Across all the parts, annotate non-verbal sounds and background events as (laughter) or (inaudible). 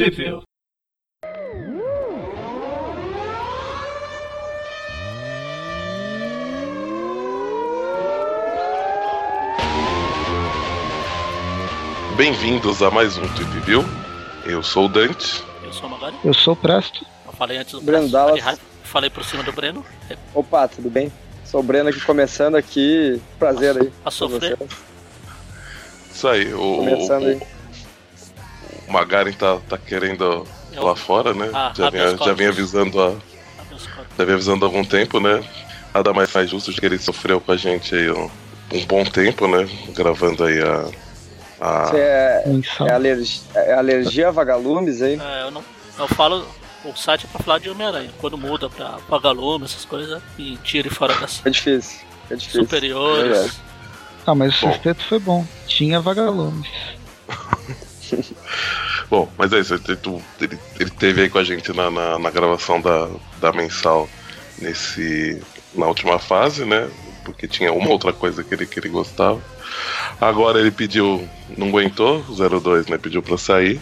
Trivia. Bem-vindos a mais um Tweep View. Eu sou o Dante. Eu sou o Magari. Eu sou o Presto. Eu falei antes do Breno Presto, Dallas. falei por cima do Breno. É Opa, tudo bem? Sou o Breno aqui começando aqui. Prazer aí. A sofrer. Isso aí, o, Começando o, aí. O Magarin tá, tá querendo Eu- lá fora, né? Ah, já, vinha, já vinha avisando há, já vinha avisando há algum tempo, né? Nada mais mais justo de que ele sofreu com a gente aí um, um bom tempo, né? Gravando aí a. a- Você é, é, alergia, é alergia a vagalumes aí? É, eu não. Eu falo. O site é pra falar de Homem-Aranha. Quando muda pra vagalume, essas coisas, e tire fora das É difícil. É difícil. superiores. Verdade. Ah, mas o sexteto foi bom. Tinha vagalumes. Bom, mas é isso, ele, ele, ele teve aí com a gente na, na, na gravação da, da mensal nesse. na última fase, né? Porque tinha uma outra coisa que ele, que ele gostava. Agora ele pediu, não aguentou, o 02, né? Pediu pra sair.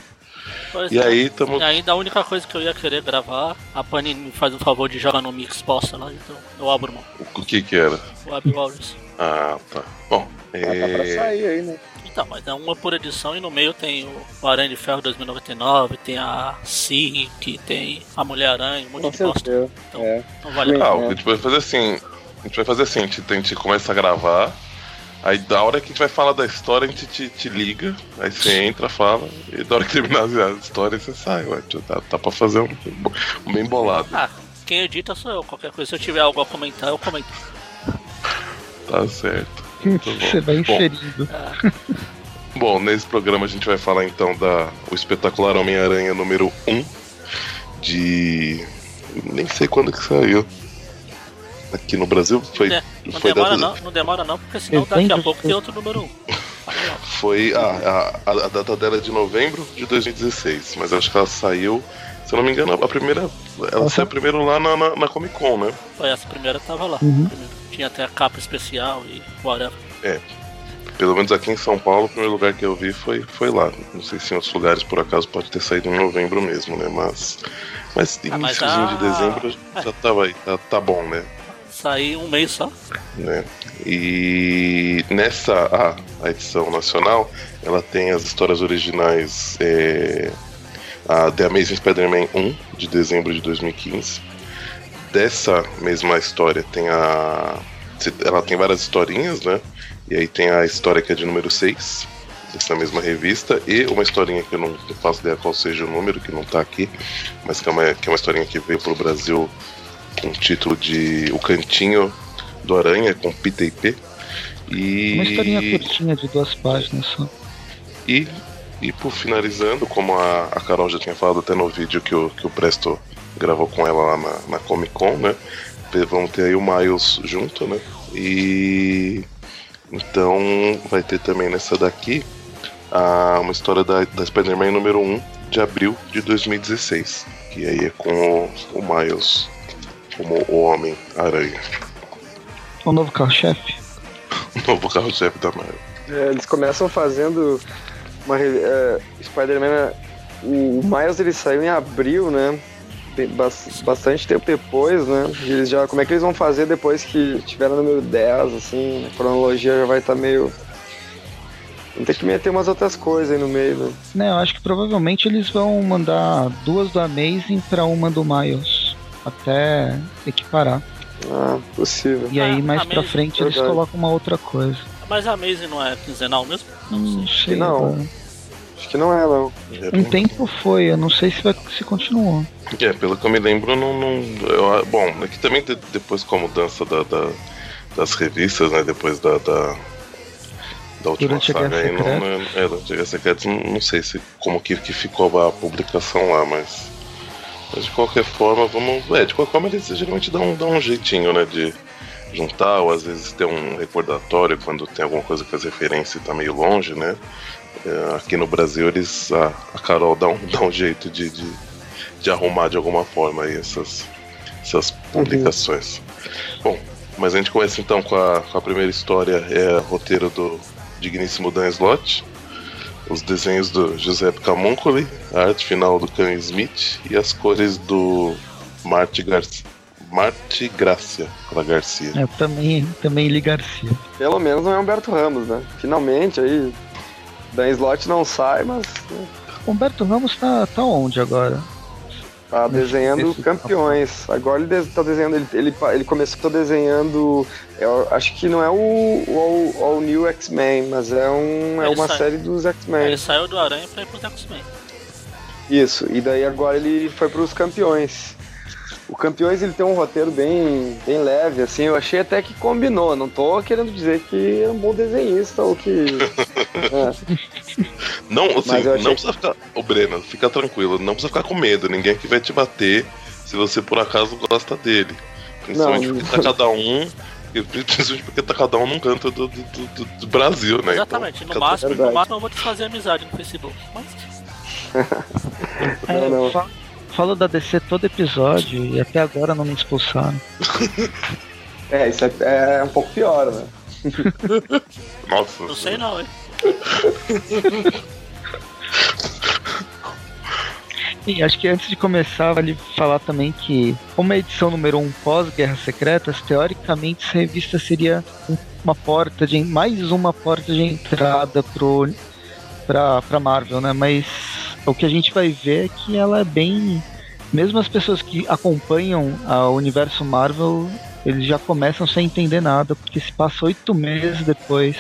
Pois E é. aí tamo. E ainda a única coisa que eu ia querer gravar, a Panini me faz um favor de jogar no Mix posta lá, então eu abro mão. O que que era? O Web Warriors. Ah, tá. Bom, Ah, tá pra é... sair aí, né? Então, mas é uma por edição e no meio tem o Aranha de Ferro 2099, tem a Sig, tem a Mulher-Aranha, um monte Com de bosta. Então, É. não vale a Ah, pena. o que a gente vai fazer assim. A gente vai fazer assim, a gente, a gente começa a gravar. Aí da hora que a gente vai falar da história, a gente te, te liga, aí você entra, fala, e da hora que terminar a história, você sai, ué. Tá, tá pra fazer um, um bem bolado. Ah, quem edita sou eu. Qualquer coisa, se eu tiver algo a comentar, eu comento. Tá certo. Você vai inserindo. (laughs) Bom, nesse programa a gente vai falar então da o espetacular Homem-Aranha número 1 de. Nem sei quando que saiu. Aqui no Brasil foi. É, não foi demora dado- não, não demora não, porque senão daqui a pouco tem outro número 1. Foi. Ah, a, a data dela é de novembro de 2016, mas acho que ela saiu. Se eu não me engano, a primeira. Ela Nossa. saiu primeiro lá na, na, na Comic Con, né? Foi essa primeira tava lá. Uhum. Tinha até a capa especial e whatever. Pelo menos aqui em São Paulo, o primeiro lugar que eu vi foi, foi lá. Não sei se em outros lugares por acaso pode ter saído em novembro mesmo, né? Mas. Mas Ah, mas iníciozinho a- de dezembro já tava aí, tá, tá bom, né? Saí um mês só. né? E nessa a, a edição nacional, ela tem as histórias originais é, a The Amazing Spider-Man 1 de dezembro de 2015. Dessa mesma história tem a ela tem várias historinhas, né? E aí tem a história que é de número 6 dessa mesma revista e uma historinha que eu não faço ideia qual seja o número, que não tá aqui, mas que é uma, que é uma historinha que veio pro Brasil com o título de O Cantinho do Aranha, com Pita e P. E, Uma historinha curtinha de duas páginas só. e, e por finalizando, como a, a Carol já tinha falado até no vídeo que o, que o Presto gravou com ela lá na, na Comic Con, né? Vamos ter aí o Miles junto, né? E então vai ter também nessa daqui a, uma história da, da Spider-Man número 1 de abril de 2016. Que aí é com o, o Miles como o Homem-Aranha. O novo carro-chefe. (laughs) O novo carro-chefe da Marvel. É, eles começam fazendo uma re- é, Spider-Man. O Miles ele saiu em abril, né? Bastante tempo depois, né? Eles já, como é que eles vão fazer depois que tiver no número 10, assim? A cronologia já vai estar meio. Vão ter que meter umas outras coisas aí no meio, né? Né, eu acho que provavelmente eles vão mandar duas do Amazing pra uma do Miles. Até equiparar. Ah, possível. E aí Ah, mais pra Amazing, frente eles colocam uma outra coisa. Mas a Amazing não é quinzenal mesmo? Não Não sei. sei. não. agora. Acho que não é, não. Um tempo foi, eu não sei se, vai, se continuou. É, pelo que eu me lembro, não. não eu- bom, aqui também de- depois com a mudança da, da- das revistas, né? Depois da. da, da última Durante a saga aí, não, Secreta. né, é, durante a Guerra Secreta, não, não sei se como que, que ficou a publicação lá, mas. Mas de qualquer forma, vamos. É, de qualquer forma, eles geralmente dão, dão um jeitinho, né? De juntar, ou às vezes ter um recordatório quando tem alguma coisa que faz referência e tá meio longe, né? É, aqui no Brasil, eles. A, a Carol dá um, (laughs) dá um jeito de, de, de arrumar de alguma forma aí essas, essas publicações. Bom, mas a gente começa então com a, com a primeira história, é roteiro do digníssimo Dan Slott. os desenhos do Giuseppe Camuncoli, a arte final do Ken Smith e as cores do Marte Garcia. Marte Gracia, para Garcia. É, também, também li Garcia. Pelo menos não é Humberto Ramos, né? Finalmente aí. Dan Slot não sai, mas. Humberto Ramos tá, tá onde agora? Tá desenhando campeões. Agora ele tá desenhando. Ele, ele, ele começou desenhando. Eu acho que não é o, o, o, o New X-Men, mas é, um, é uma série dos X-Men. Ele saiu do Aranha pra ir pros X-Men. Isso, e daí agora ele foi pros campeões. O Campeões ele tem um roteiro bem, bem leve, assim, eu achei até que combinou. Não tô querendo dizer que é um bom desenhista ou que. (laughs) é. Não, assim, não precisa ficar. Ô, Breno, fica tranquilo, não precisa ficar com medo. Ninguém aqui vai te bater se você por acaso gosta dele. Principalmente não, porque tá cada um. Principalmente porque tá cada um num canto do, do, do, do Brasil, né? Exatamente, então, no, máximo, no máximo eu vou te fazer amizade no Facebook. Mas. é, (laughs) não, não falo da DC todo episódio e até agora não me expulsaram. (laughs) é, isso é, é um pouco pior, né? (laughs) Nossa. Não sei não, hein? (laughs) E acho que antes de começar, vale falar também que, como a edição número 1 um pós-Guerras Secretas, teoricamente essa revista seria uma porta de mais uma porta de entrada pro, pra, pra Marvel, né? Mas o que a gente vai ver é que ela é bem. Mesmo as pessoas que acompanham o universo Marvel, eles já começam sem entender nada, porque se passa oito meses depois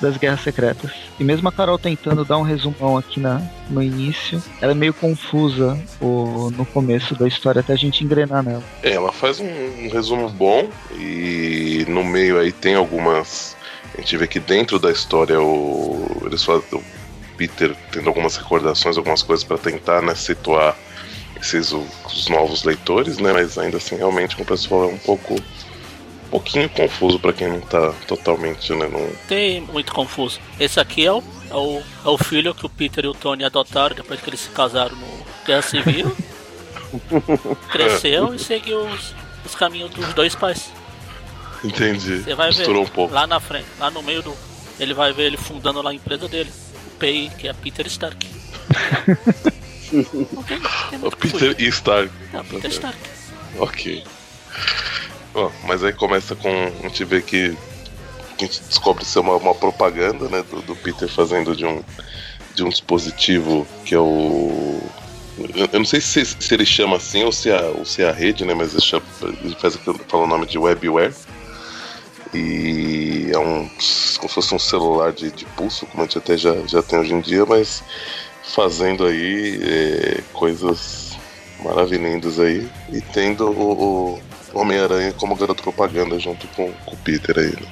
das Guerras Secretas. E mesmo a Carol tentando dar um resumão aqui na, no início, ela é meio confusa o, no começo da história até a gente engrenar nela. É, ela faz um, um resumo bom e no meio aí tem algumas. A gente vê que dentro da história o, eles fazem, Peter tendo algumas recordações, algumas coisas para tentar né, situar esses os novos leitores, né? Mas ainda assim, realmente, o pessoal é um pouco um pouquinho confuso para quem não tá totalmente, né? Não... Tem muito confuso. Esse aqui é o, é o, é o filho que o Peter e o Tony adotaram depois que eles se casaram no Guerra Civil. (laughs) Cresceu e seguiu os, os caminhos dos dois pais. Entendi. Você vai Misturou ver um pouco. lá na frente, lá no meio do. Ele vai ver ele fundando lá a empresa dele. Que é Peter Stark. okay, (laughs) o Peter e Stark. Não, Peter Stark. Ok. Bom, mas aí começa com. A gente vê que. A gente descobre ser uma, uma propaganda, né? Do, do, Peter fazendo de um, de um dispositivo que é o. Eu não sei se, se ele chama assim ou se, é, ou se é a rede, né? Mas ele, chama, ele faz fala o nome de WebWare. E é um. como se fosse um celular de, de pulso, como a gente até já, já tem hoje em dia, mas fazendo aí é, coisas maravilhindas aí e tendo o, o Homem-Aranha como garoto propaganda junto com, com o Peter aí. Né?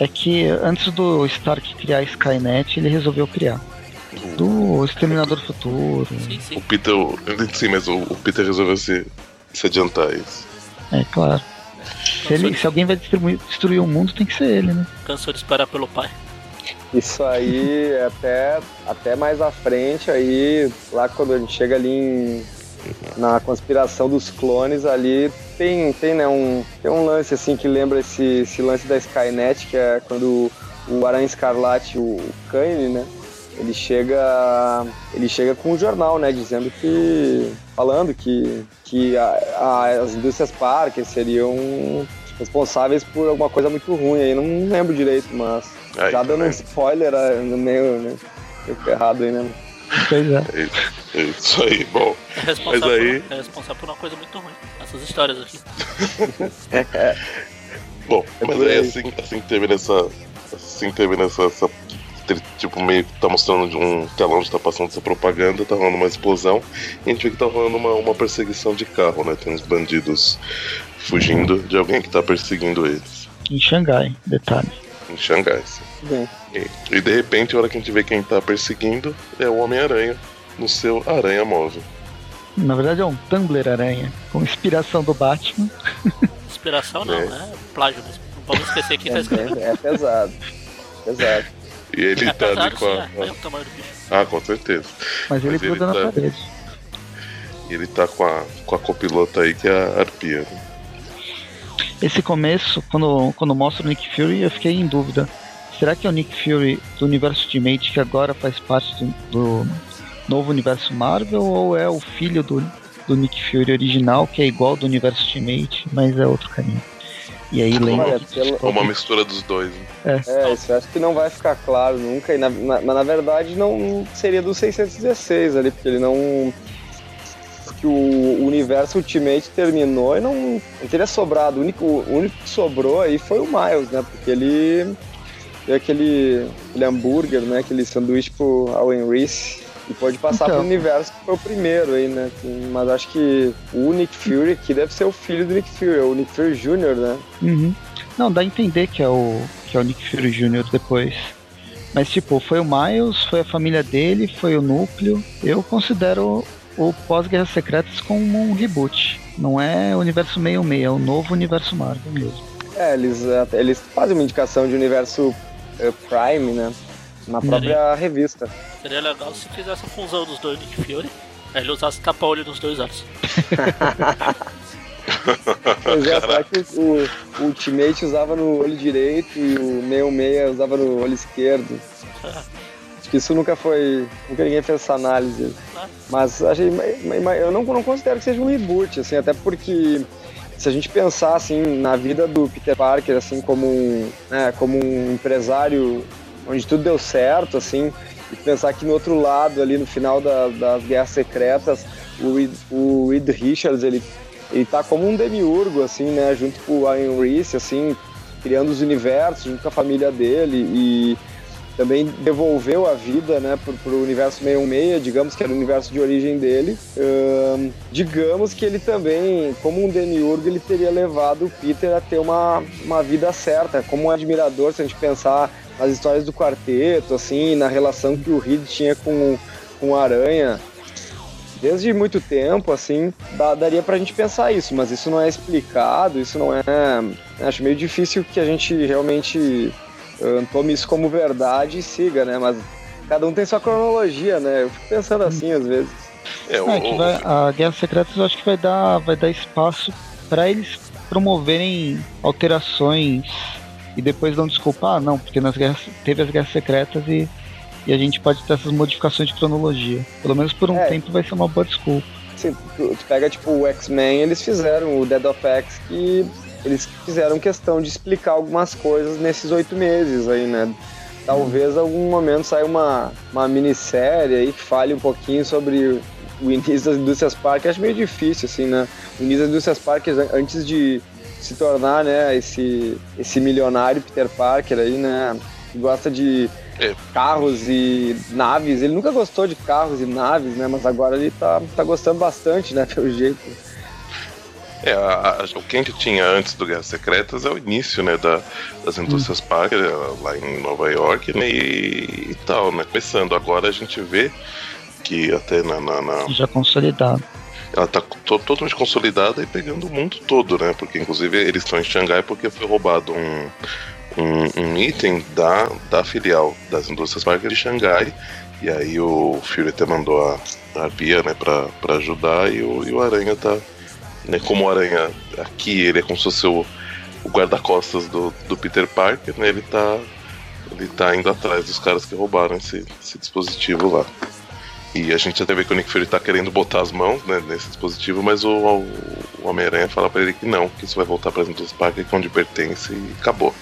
É que antes do Stark criar a Skynet, ele resolveu criar. Do Exterminador Futuro. Sim, sim. O Peter. Sim, mas o, o Peter resolveu se, se adiantar isso. É, claro. Se, ele, se alguém vai destruir, destruir o mundo, tem que ser ele, né? Cansou de esperar pelo pai. Isso aí, (laughs) até, até mais à frente, aí, lá quando a gente chega ali em, na conspiração dos clones, ali tem, tem, né, um, tem um lance assim que lembra esse, esse lance da Skynet, que é quando o Aranha Escarlate, o Kane, né? Ele chega, ele chega com um jornal, né, dizendo que falando que, que a, a, as indústrias Parker seriam responsáveis por alguma coisa muito ruim aí, não lembro direito, mas Ai, já dando um spoiler ah, no meio, né? Ficou errado aí, né? Pois é. é. Isso aí, bom. É responsável, mas aí... por, é responsável por uma coisa muito ruim. Essas histórias aqui. é. (laughs) Bom, é mas aí assim, assim termina essa. Assim termina essa, essa tipo, meio que tá mostrando de um telão onde tá passando essa propaganda, tá rolando uma explosão, e a gente vê que tá rolando uma, uma perseguição de carro, né? Tem uns bandidos fugindo de alguém que tá perseguindo eles. Em Xangai, detalhe. Em Xangai, sim. E, e, de repente, a hora que a gente vê quem tá perseguindo é o Homem-Aranha no seu aranha móvel. Na verdade é um Tumblr aranha, com inspiração do Batman. (laughs) Inspiração não, é. né? Plágio mesmo. Não vamos esquecer que tá escrito. É, é pesado. Pesado. E ele é tá ali com a. É, é o tamanho do bicho. Ah, com certeza. Mas ele gruda na tá... parede. E ele tá com a, com a copilota aí, que é a Arpia. Né? Esse começo, quando, quando mostra o Nick Fury, eu fiquei em dúvida será que é o Nick Fury do universo Ultimate que agora faz parte do, do novo universo Marvel ou é o filho do, do Nick Fury original que é igual do universo Ultimate, mas é outro caminho? E aí lembra. Pelo- Uma mistura dos dois. né? É, isso eu acho que não vai ficar claro nunca. E na, na- mas na verdade não seria do 616 ali, porque ele não. Porque o universo Ultimate terminou e não, não teria sobrado. O único, o único que sobrou aí foi o Miles, né? Porque ele. Deu aquele, aquele hambúrguer, né? Aquele sanduíche pro Owen Reese. E pode passar Então. pro universo que foi o primeiro aí, né? Mas acho que o Nick Fury aqui deve ser o filho do Nick Fury, o Nick Fury Jr., né? Uhum. Não, dá a entender que é o que é o Nick Fury Jr. depois. Mas tipo, foi o Miles, foi a família dele, foi o núcleo. Eu considero o pós-Guerras Secretas como um reboot. Não é o universo 66, é o novo universo Marvel mesmo. É, eles, até- eles fazem uma indicação de universo eh, Prime, né? Na própria revista. Seria legal se fizesse a fusão dos dois Nick Fury. Aí ele usasse tapa-olho nos dois olhos. (laughs) Pois é, será que o, o Ultimate usava no olho direito e o 66 usava no olho esquerdo? (laughs) Acho que isso nunca foi. Nunca ninguém fez essa análise. Mas achei, eu não, não considero que seja um reboot, assim, até porque se a gente pensar assim na vida do Peter Parker assim como um, né, como um empresário onde tudo deu certo, assim, e pensar que no outro lado ali no final da- das Guerras Secretas o o Reed Richards ele ele tá como um demiurgo assim, né, junto com o Ian Reese, assim, criando os universos junto com a família dele e também devolveu a vida né, pro, pro universo 616, digamos que era o universo de origem dele. Ahn, digamos que ele também, como um demiurgo, ele teria levado o Peter a ter uma, uma vida certa, como um admirador, se a gente pensar nas histórias do quarteto, assim, na relação que o Reed tinha com, com o Aranha. Desde muito tempo, assim, dá, daria pra gente pensar isso, mas isso não é explicado, isso não é. Acho meio difícil que a gente realmente ah, tome isso como verdade e siga, né? Mas cada um tem sua cronologia, né? Eu fico pensando assim às vezes. É, o, É, que o- vai, a Guerra Secretas eu acho que vai dar, vai dar espaço para eles promoverem alterações e depois dão desculpa, ah não, porque nas guerras, teve as Guerras Secretas e, e a gente pode ter essas modificações de cronologia. Pelo menos por um É. tempo vai ser uma boa desculpa. Assim, tu, tu pega tipo o X-Men, eles fizeram o Dead of X que eles fizeram questão de explicar algumas coisas nesses oito meses aí, né? Talvez em algum momento saia uma, uma minissérie aí que fale um pouquinho sobre o início das indústrias Parker. Acho meio difícil, assim, né? O início das indústrias Parker, antes de se tornar, né, esse, esse milionário Peter Parker aí, né? Que gosta de É. carros e naves. Ele nunca gostou de carros e naves, né? Mas agora ele tá, tá gostando bastante, né? (laughs) Pelo jeito. É, a- a- o que a gente tinha antes do Guerras Secretas é o início, né, da, das indústrias Parker, eh, lá em Nova York, né, e, e tal, né, começando. Agora a gente vê que até na, na- na- Já consolidado. ela tá to- totalmente consolidada e pegando o mundo todo, né, porque inclusive eles estão em Xangai porque foi roubado um, um, um item da, da filial das indústrias Parker de Xangai, e aí o Fury até mandou a, a Bia, né, pra, pra ajudar, e o, e o Aranha tá né, como o Aranha aqui, ele é como se fosse o, o guarda-costas do, do Peter Parker, né, ele tá, ele tá indo atrás dos caras que roubaram esse, esse dispositivo lá. E a gente até vê que o Nick Fury tá querendo botar as mãos né, nesse dispositivo, mas o, o, o Homem-Aranha fala pra ele que não, que isso vai voltar para dos Parker, que é onde pertence e acabou.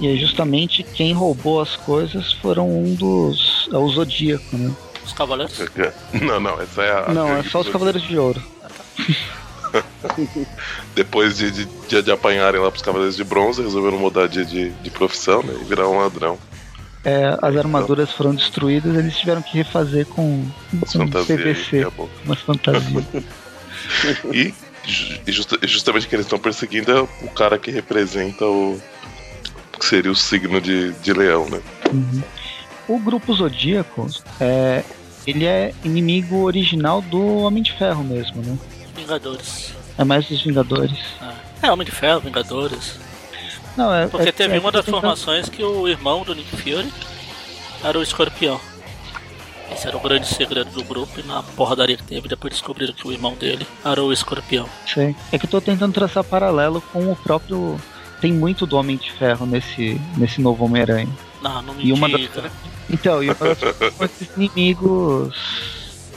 E aí justamente quem roubou as coisas foram um dos. É o Zodíaco, né? Os Cavaleiros. (laughs) Não, não, essa é a. Não, é só os Cavaleiros de Ouro. (laughs) Depois de, de, de, de apanharem lá pros Cavaleiros de Bronze, resolveram mudar de, de, de profissão né, e virar um ladrão. É, as armaduras foram destruídas, eles tiveram que refazer com, com fantasias aí, PVC, acabou. umas fantasias. (laughs) E, e e justamente que eles estão perseguindo é o cara que representa o. que seria o signo de, de leão, né? Uhum. O grupo Zodíaco, é, ele é inimigo original do Homem de Ferro mesmo, né? Vingadores. É mais dos Vingadores. É, Homem de Ferro, Vingadores. Não, é, Porque é- teve é uma das tentando- formações que o irmão do Nick Fury era o escorpião. Esse era o grande segredo do grupo e na porradaria que teve, depois descobriram que o irmão dele era o escorpião. Sei. É que eu tô tentando traçar paralelo com o próprio tem muito do Homem de Ferro nesse, nesse novo Homem-Aranha. Não, não me E uma diga. das- Então, e uma das esses inimigos.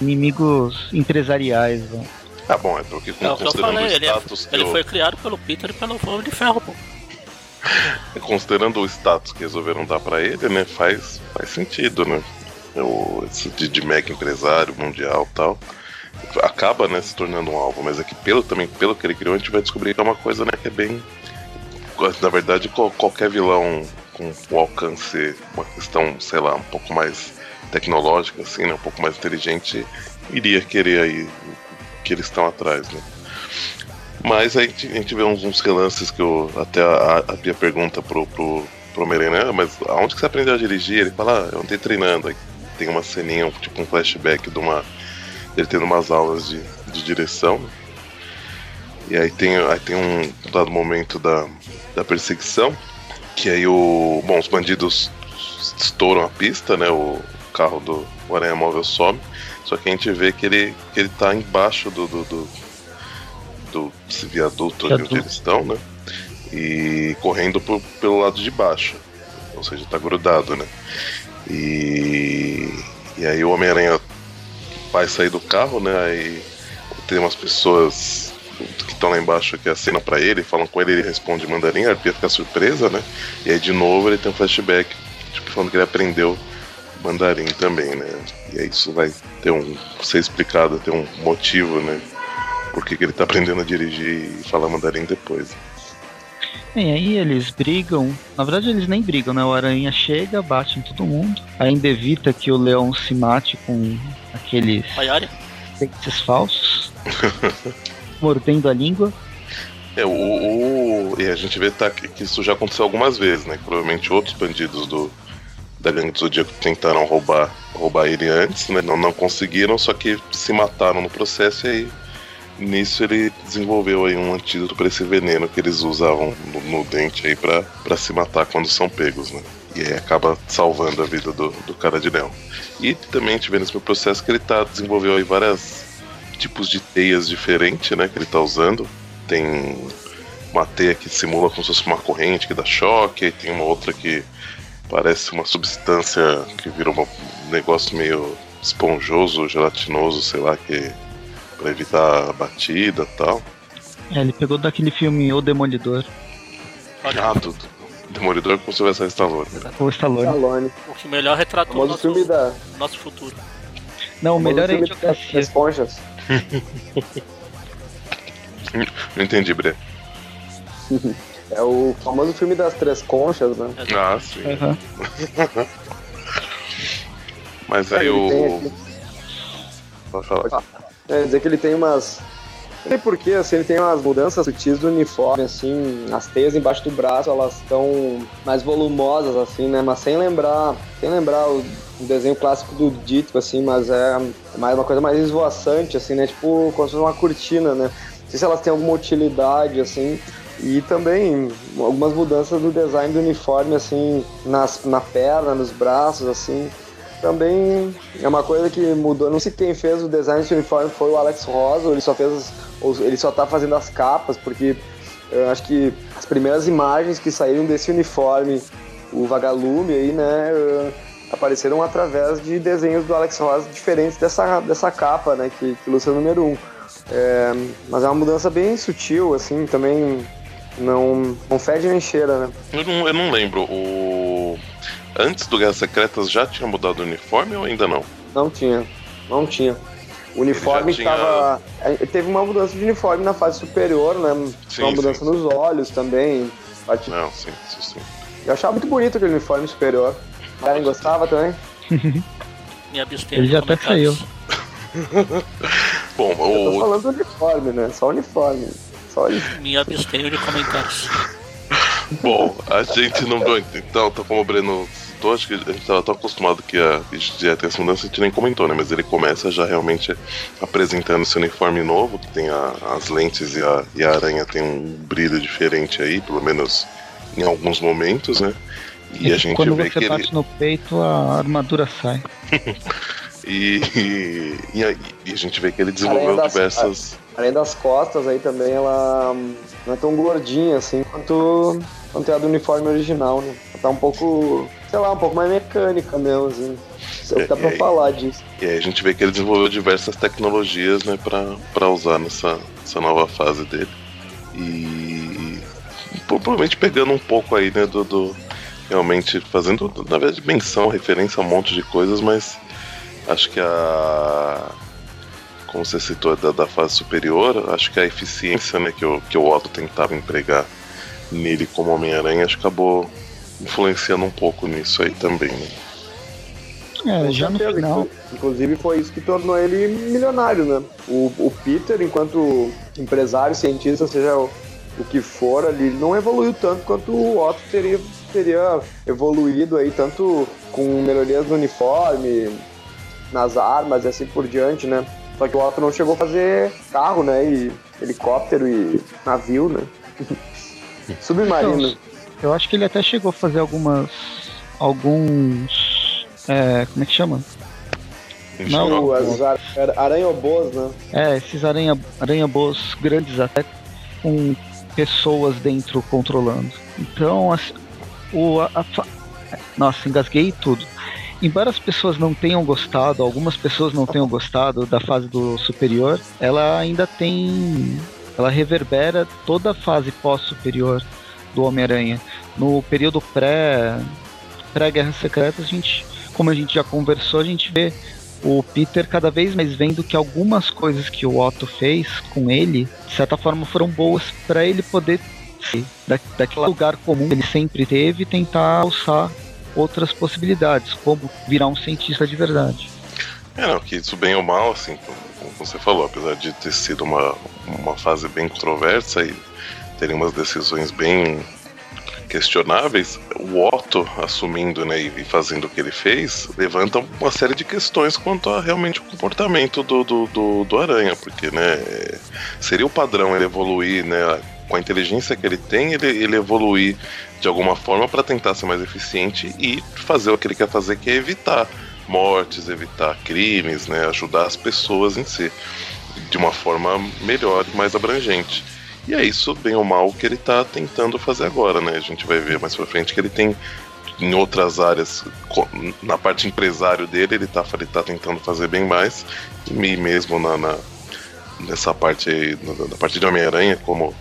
Inimigos empresariais, né? Ah, bom, é porque É que considerando falei, o ele, é- status que ele foi criado pelo Peter e pelo Homem de Ferro, pô. (laughs) Considerando o status que resolveram dar pra ele, né? Faz, faz sentido, né? O, esse de, de mega empresário mundial e tal. Acaba, né, se tornando um alvo, mas aqui pelo, também pelo que ele criou, a gente vai descobrir que é uma coisa, né, que é bem. Na verdade, qual- qualquer vilão com alcance, uma questão, sei lá, um pouco mais tecnológica, assim, né? Um pouco mais inteligente, iria querer aí que eles estão atrás, né? Mas aí a gente, vê uns, uns relances que eu, até a, a pergunta pro, pro, pro Homem-Aranha, "Ah, mas aonde que você aprendeu a dirigir? Ele fala, ah, eu andei treinando. Aí tem uma ceninha, tipo um flashback de uma. ele tendo umas aulas de, de direção. E aí tem, aí tem um dado momento da, da perseguição, que aí o. Bom, os bandidos estouram a pista, né? O carro do o Aranha Móvel some. Só que a gente vê que ele, que ele tá embaixo do, do, do, do desse viaduto ali onde eles estão, né? E correndo por- pelo lado de baixo. Ou seja, tá grudado, né? E, e aí o Homem-Aranha vai sair do carro, né? Aí tem umas pessoas que estão lá embaixo que acenam pra ele, falam com ele, ele responde mandarim, a Arpia fica surpresa, né? E aí de novo ele tem um flashback, tipo, falando que ele aprendeu mandarim também, né? E aí isso vai ter um. ser explicado, ter um motivo, né? Por que, que ele tá aprendendo a dirigir e falar mandarim depois. Bem, aí eles brigam. Na verdade, eles nem brigam, né? O Aranha chega, bate em todo mundo. Ainda evita que o leão se mate com aqueles Maiari? dentes falsos. (laughs) mordendo a língua. É, o, o- e a gente vê tá, que isso já aconteceu algumas vezes, né? Provavelmente outros bandidos do, da gangue do Zodíaco tentaram roubar, roubar ele antes, né? Não, não conseguiram, só que se mataram no processo e aí nisso ele desenvolveu aí um antídoto para esse veneno que eles usavam no, no dente aí pra se matar quando são pegos, né? E aí acaba salvando a vida do, do cara de leão. E também vê nesse processo que ele tá desenvolveu aí várias tipos de teias diferentes, né? Que ele tá usando. Tem uma teia que simula como se fosse uma corrente que dá choque, aí tem uma outra que parece uma substância que vira um negócio meio esponjoso, gelatinoso, sei lá, que para evitar a batida e tal. É, ele pegou daquele filme O Demolidor, Ah, tudo. Demolidor com Sylvester Stallone. ou Stallone. Stallone. O que melhor O retratou o nosso, filme da. nosso futuro. Não, o famoso melhor é a Idiocracia. Esponjas. (laughs) Não entendi, Bre. (laughs) É o famoso filme das três conchas, né? Ah, sim. Aham. (laughs) Mas aí o. Pode falar. É, dizer que ele tem umas. Não sei porquê, assim, ele tem umas mudanças sutis do uniforme, assim, as teias embaixo do braço, elas estão mais volumosas, assim, né? Mas sem lembrar, sem lembrar o, desenho clássico do Dito, assim, mas é mais uma coisa mais esvoaçante, assim, né? Tipo, como se fosse uma cortina, né? Não sei se elas têm alguma utilidade, assim. E também algumas mudanças no design do uniforme, assim, nas, na perna, nos braços, assim. Também é uma coisa que mudou. Não sei quem fez o design desse uniforme foi o Alex Rosa, ele só fez. Ou ele só tá fazendo as capas, porque eu acho que as primeiras imagens que saíram desse uniforme, o vagalume aí, né, eh, apareceram através de desenhos do Alex Rosa diferentes dessa, dessa capa, né, que, que o número 1. Um. É, mas é uma mudança bem sutil, assim, também não, não fede nem cheira, né? Eu não, eu não lembro. O. Antes do Guerras Secretas já tinha mudado o uniforme ou ainda não? Não tinha, não tinha. O uniforme já tinha- estava. é, Teve uma mudança de uniforme na fase superior, né? Sim, uma mudança sim, nos olhos também. Parte- Não, sim, sim, sim. Eu achava muito bonito aquele uniforme superior. A Karen gostava também? (laughs) Me abstenho Ele de já até comentários. (laughs) Bom, Eu tô o, falando do uniforme, né? Só uniforme. Só uniforme. Me abstenho de comentários. bom, a gente não. Então, tá como o Breno citou, acho que a gente tava tão acostumado que a, que já tem essa mudança, a gente nem comentou, né? Mas ele começa já realmente apresentando esse uniforme novo, que tem a- as lentes e a, e a aranha tem um brilho diferente aí, pelo menos em alguns momentos, né? E a gente Quando vê você que ele. bate no peito, a armadura sai. (laughs) E, e, e, a, e, a gente vê que ele desenvolveu das, diversas. Além das costas aí também, ela não é tão gordinha assim quanto, quanto é a do uniforme original, né? Ela tá um pouco, sei lá, um pouco mais mecânica mesmo, assim. É, dá pra falar disso. E aí a gente vê que ele desenvolveu diversas tecnologias, né, pra, pra usar nessa, nessa nova fase dele. E provavelmente pegando um pouco aí, né, do, do realmente fazendo, na verdade, menção, referência a um monte de coisas, mas acho que a como você citou da, da fase superior, acho que a eficiência né, que, o, que o Otto tentava empregar nele como Homem-Aranha, acho que acabou influenciando um pouco nisso aí também, né? É, já no final. Inclusive foi isso que tornou ele milionário, né? O, o Peter, enquanto empresário, cientista, seja o, o que for ali, não evoluiu tanto quanto o Otto teria, teria evoluído aí, tanto com melhorias no uniforme, nas armas e assim por diante, né? Só que o Otto não chegou a fazer carro, né? E helicóptero e navio, né? (laughs) Submarino. Então, eu acho que ele até chegou a fazer algumas. alguns. É, como é que chama? Não, as ar aranhobos, né? É, esses aranha, aranhobos grandes até com pessoas dentro controlando. Então, assim, o, a, a, nossa, engasguei tudo embora as pessoas não tenham gostado, algumas pessoas não tenham gostado da fase do superior, ela ainda tem. Ela reverbera toda a fase pós-superior do Homem-Aranha. No período pré. pré-Guerra Secreta, a gente, como a gente já conversou, a gente vê o Peter cada vez mais vendo que algumas coisas que o Otto fez com ele, de certa forma, foram boas para ele poder sair daquele lugar comum que ele sempre teve e tentar alçar outras possibilidades, como virar um cientista de verdade. É, não, que isso bem ou mal, assim, como você falou, apesar de ter sido uma, uma fase bem controversa e terem umas decisões bem questionáveis, o Otto assumindo né, e fazendo o que ele fez, levanta uma série de questões quanto a realmente o comportamento do, do, do, do Aranha, porque né, seria o padrão ele evoluir né, com a inteligência que ele tem, ele, ele evoluir de alguma forma para tentar ser mais eficiente e fazer o que ele quer fazer, que é evitar mortes, evitar crimes, né, ajudar as pessoas em si de uma forma melhor e mais abrangente. E é isso, bem ou mal, que ele está tentando fazer agora, né? A gente vai ver mais pra frente que ele tem em outras áreas, na parte empresário dele, ele está ele tá tentando fazer bem mais, e mesmo na, na nessa parte aí, na, na parte de Homem-Aranha, como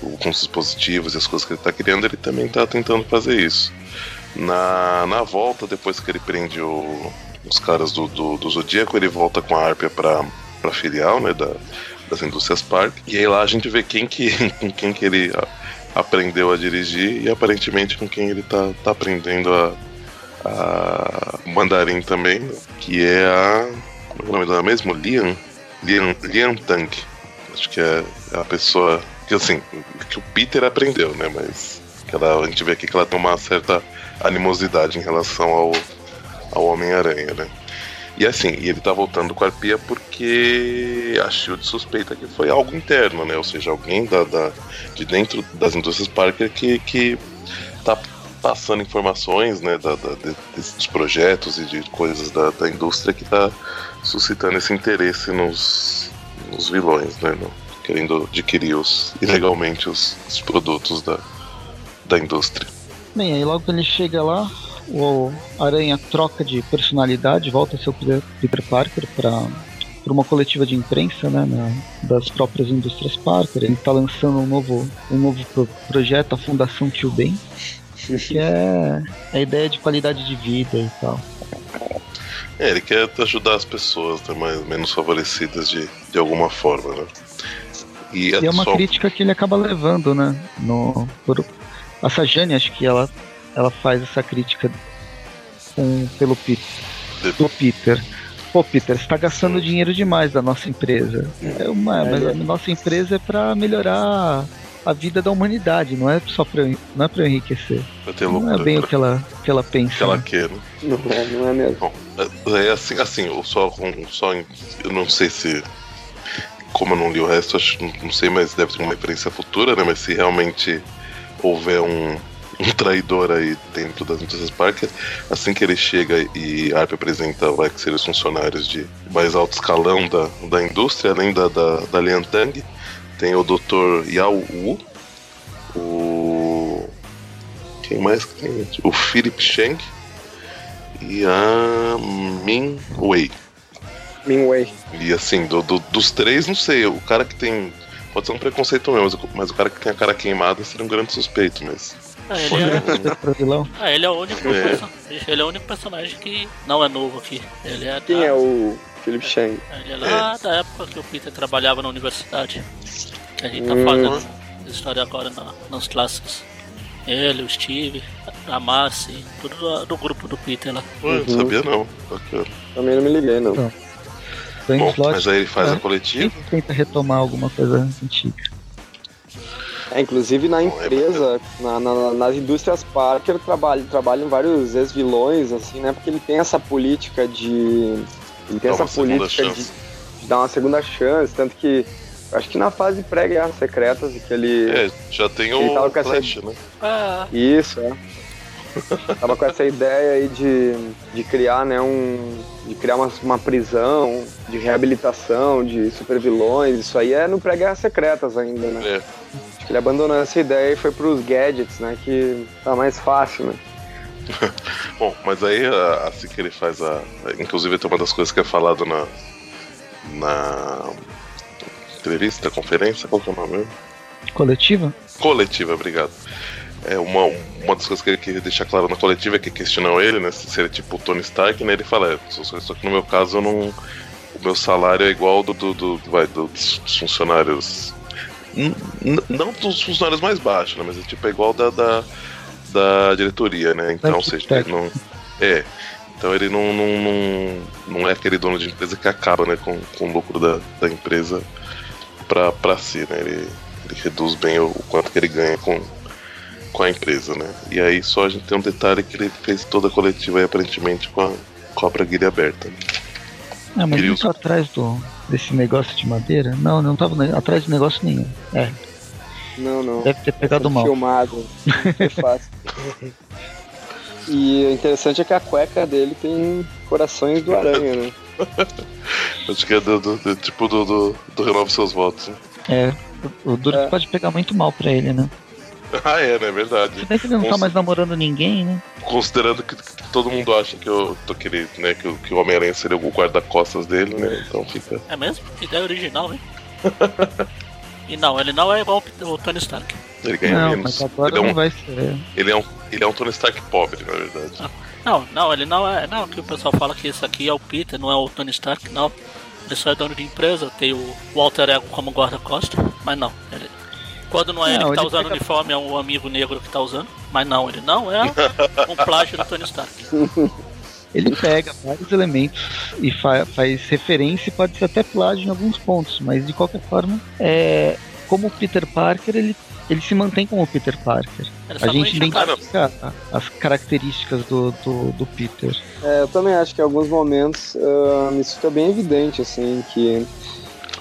com os dispositivos e as coisas que ele está criando, ele também está tentando fazer isso. Na, na volta, depois que ele prende o, os caras do, do, do Zodíaco, ele volta com a Arpia para a filial né, da, das indústrias Park. E aí lá a gente vê quem que, com (laughs) quem que ele aprendeu a dirigir e aparentemente com quem ele tá, tá aprendendo a, a mandarim também, que é a. Como é o nome dela mesmo? Lian? Lian, Lian Tang. Acho que é a pessoa que assim, que o Peter aprendeu, né? Mas que ela, a gente vê aqui que ela tem uma certa animosidade em relação ao, ao Homem-Aranha, né? E assim, ele tá voltando com a Arpia porque a Shield suspeita que foi algo interno, né? Ou seja, alguém da, da de dentro das indústrias Parker que, que tá passando informações, né, da, da, de, desses projetos e de coisas da, da indústria que tá suscitando esse interesse nos, nos vilões, né? No, querendo adquirir os, ilegalmente os, os produtos da, da indústria. Bem, aí logo que ele chega lá, o Aranha troca de personalidade, volta a ser o Peter Parker para para uma coletiva de imprensa né, na, das próprias indústrias Parker. Ele está lançando um novo, um novo pro, projeto, a Fundação Tio Ben, que é a ideia de qualidade de vida e tal. É, ele quer ajudar as pessoas né, mais, menos favorecidas de, de alguma forma, né? E, e é uma só... crítica que ele acaba levando, né? No, por, a Sajane, acho que ela, ela faz essa crítica com, pelo Peter. Do Peter. Pô, Peter, você tá gastando dinheiro demais da nossa empresa. É uma, é, mas a nossa empresa é para melhorar a vida da humanidade, não é só para não é para enriquecer. Não é bem o que ela, que ela pensa. Que ela né? quer. Né? Não é, não é mesmo. Bom, é, é assim, assim, eu só, só eu não sei se como eu não li o resto, acho, não sei, mas deve ter uma referência futura, né? Mas se realmente houver um, um traidor aí dentro das notícias Parker. Assim que ele chega e a ARP apresenta vai que ser os funcionários de mais alto escalão da, da indústria, além da, da, da Lian Tang, tem o Dr. Yao Wu, o. Quem mais que tem? O Philip Sheng e a Min Wei. Min Wei. E assim, do, do, dos três, não sei, o cara que tem. Pode ser um preconceito meu, mas, o- mas o cara que tem a cara queimada seria um grande suspeito, mas. Ah, ele, é, vilão. ah, ele é o único É. ele é o único personagem que não é novo aqui. Ele é Quem da- é o Philip Chang? Ele é lá da época que o Peter trabalhava na universidade. Que a gente tá Hum. fazendo história agora na, nos clássicos. Ele, o Steve, a Marcy, tudo do, do grupo do Peter lá. Uhum. não sabia não. Também não me liguei, não. Então. Bom, mas aí ele faz é. a coletiva. sempre tenta retomar alguma coisa antiga. É, inclusive na empresa, na- na- nas indústrias Parker, trabalham, trabalham vários ex-vilões, assim, né? Porque ele tem essa política de. Ele tem Dá essa política de, de dar uma segunda chance, tanto que. Acho que na fase pré-guerras secretas que ele. É, já tem Ele tava o com essa- Flash, né? Ah, Isso, é. (laughs) Tava com essa ideia aí de, de criar, né, um. De criar uma, uma prisão, de reabilitação, de supervilões. Isso aí é no pré-guerras secretas ainda, né? É. Ele abandonou essa ideia e foi pros gadgets, né? Que tá mais fácil, né? (laughs) Bom, mas aí a- assim que ele faz a. Inclusive tem uma das coisas que é falado na. Na. Entrevista, conferência, qual que é o nome mesmo? Coletiva? Coletiva, obrigado. É uma, uma das coisas que ele queria deixar claro na coletiva é que questionam ele, né? Se ele é tipo o Tony Stark, né? Ele fala, é, só, só que no meu caso eu não. O meu salário é igual ao do, do, do- vai, dos funcionários. Não dos funcionários mais baixos, né? Mas é tipo é igual da, da, da diretoria, né? Então, ou seja, ele não. É. Então ele não, não, não, não é aquele dono de empresa que acaba né, com, com o lucro da, da empresa pra, pra si, né? Ele, ele reduz bem o, o quanto que ele ganha com, com a empresa, né? E aí só a gente tem um detalhe que ele fez toda a coletiva aí, aparentemente com a cobra guilha aberta. né? Ah, mas não tá atrás do, desse negócio de madeira? Não, não tava atrás de negócio nenhum. É, Não, não. deve ter pegado mal. Filmado. (laughs) É fácil. E o interessante é que a cueca dele tem corações do aranha, né? (laughs) Acho que é do, do- do- tipo do, do, do Renove Seus Votos. né? É, o o duro é pode pegar muito mal pra ele, né? (laughs) Ah, é, né? Verdade. Se bem que ele não tá Nossa. mais namorando ninguém, né? Considerando que, que todo mundo acha que, eu, tô aquele, né, que, o- que o Homem-Aranha seria o guarda-costas dele, né? Então fica. é mesmo? Que ideia original, hein? (laughs) e não, ele não é igual o Tony Stark. Ele ganha Não, menos. mas agora Ele é, não um, vai ser. ele, é um, ele é um Tony Stark pobre, na verdade. Não, não, ele não é. Não, que o pessoal fala que esse aqui é o Peter, não é o Tony Stark, não. Ele só é dono de empresa, tem o Walter Ego como guarda-costa, mas não. Ele, quando não é ele Não, que tá ele usando o pega- uniforme, é um amigo negro que tá usando. Mas não, ele não é um (laughs) plágio do Tony Stark. Ele pega vários elementos e fa- faz referência e pode ser até plágio em alguns pontos, mas de qualquer forma, é, como o Peter Parker, ele, ele se mantém como o Peter Parker. Ele A gente identifica a- as características do, do, do Peter. É, eu também acho que em alguns momentos ah, isso fica bem evidente, assim, que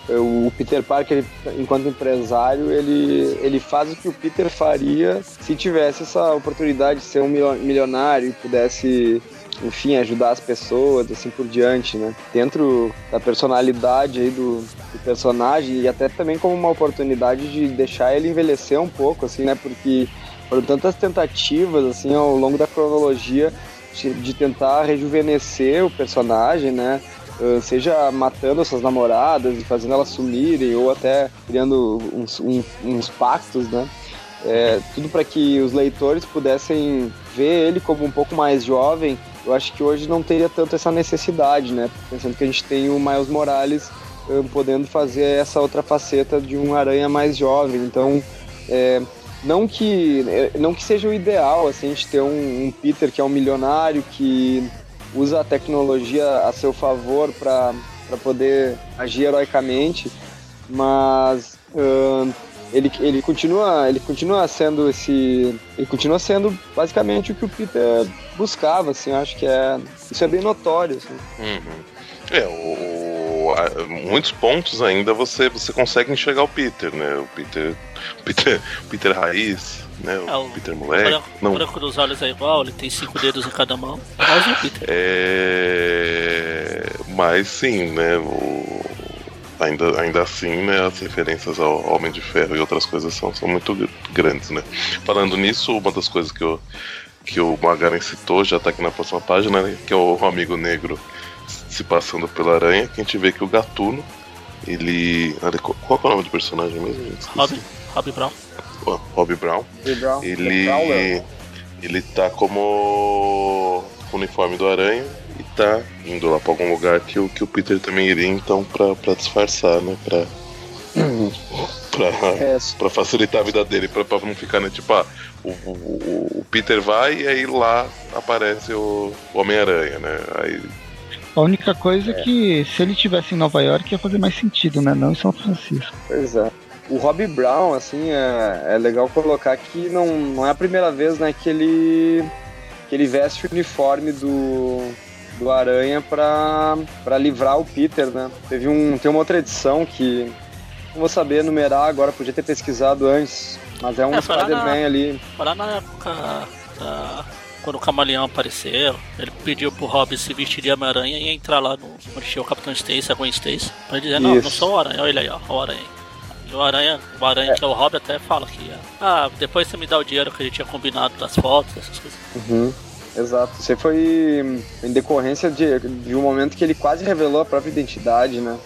o Peter Parker, enquanto empresário, ele, ele faz o que o Peter faria se tivesse essa oportunidade de ser um milio- milionário e pudesse, enfim, ajudar as pessoas, assim por diante, né? Dentro da personalidade aí do, do personagem e até também como uma oportunidade de deixar ele envelhecer um pouco, assim, né? Porque foram tantas tentativas, assim, ao longo da cronologia de, de tentar rejuvenescer o personagem, né? Uh, seja matando essas namoradas e fazendo elas sumirem, ou até criando uns, um- uns pactos, né? É, tudo para que os leitores pudessem ver ele como um pouco mais jovem. Eu acho que hoje não teria tanto essa necessidade, né? Pensando que a gente tem o Miles Morales uh, podendo fazer essa outra faceta de um aranha mais jovem. Então, é, não que é, não que seja o ideal assim a gente ter um, um Peter que é um milionário que usa a tecnologia a seu favor para poder agir heroicamente mas ahn, ele, ele continua ele continua sendo esse ele continua sendo basicamente o que o Peter buscava assim acho que é isso é bem notório assim. Uhum. É, o, a- muitos pontos ainda você, você consegue enxergar o Peter, né? O Peter, (laughs) Peter, Peter Raiz, né? O, É, o- Peter moleque. branco, Não, branco dos olhos é igual, ele tem cinco dedos em cada mão. Mas o Peter. É... Mas sim, né? o- Ainda, ainda assim, né, as referências ao Homem de Ferro e outras coisas são, são muito gr- grandes, né? Falando nisso, uma das coisas que, eu, que o Magaren citou, já tá aqui na próxima página, né, que é o amigo negro se passando pela aranha, que a gente vê que o Gatuno, ele... Qual é o nome do personagem mesmo? gente? Esqueci. Rob, Rob Brown. Rob Brown. Brown- Ele, Prowler. ele tá como uniforme do Aranha e tá indo lá pra algum lugar que o, que o Peter também iria, então, pra, pra disfarçar, né? Pra, pra, É, pra facilitar a vida dele, pra, pra não ficar, né? Tipo, ah, o, o, o Peter vai e aí lá aparece o Homem-Aranha, né? Aí, A única coisa é que se ele tivesse em Nova York ia fazer mais sentido, né? Não em São Francisco. É. O Rob Brown, assim, é, é legal colocar que não, não é a primeira vez, né, que ele que ele veste o uniforme do, do Aranha pra, pra livrar o Peter, né? Teve um, tem uma outra edição que não vou saber numerar agora, podia ter pesquisado antes, mas é um É, Spider-Man ali. Foi lá na época da- quando o Camaleão apareceu, ele pediu pro Rob se vestir de Homem-Aranha e entrar lá no onde tinha o Capitão Stacy, a Gwen Stacy, pra dizer, não, Isso. não sou o Aranha, olha ele aí, ó, o Aranha. O Aranha, o Aranha que é o Rob até fala que, ah, depois você me dá o dinheiro que a gente tinha combinado das fotos, essas coisas. Uhum. Exato. Isso aí foi em decorrência de, de um momento que ele quase revelou a própria identidade, né?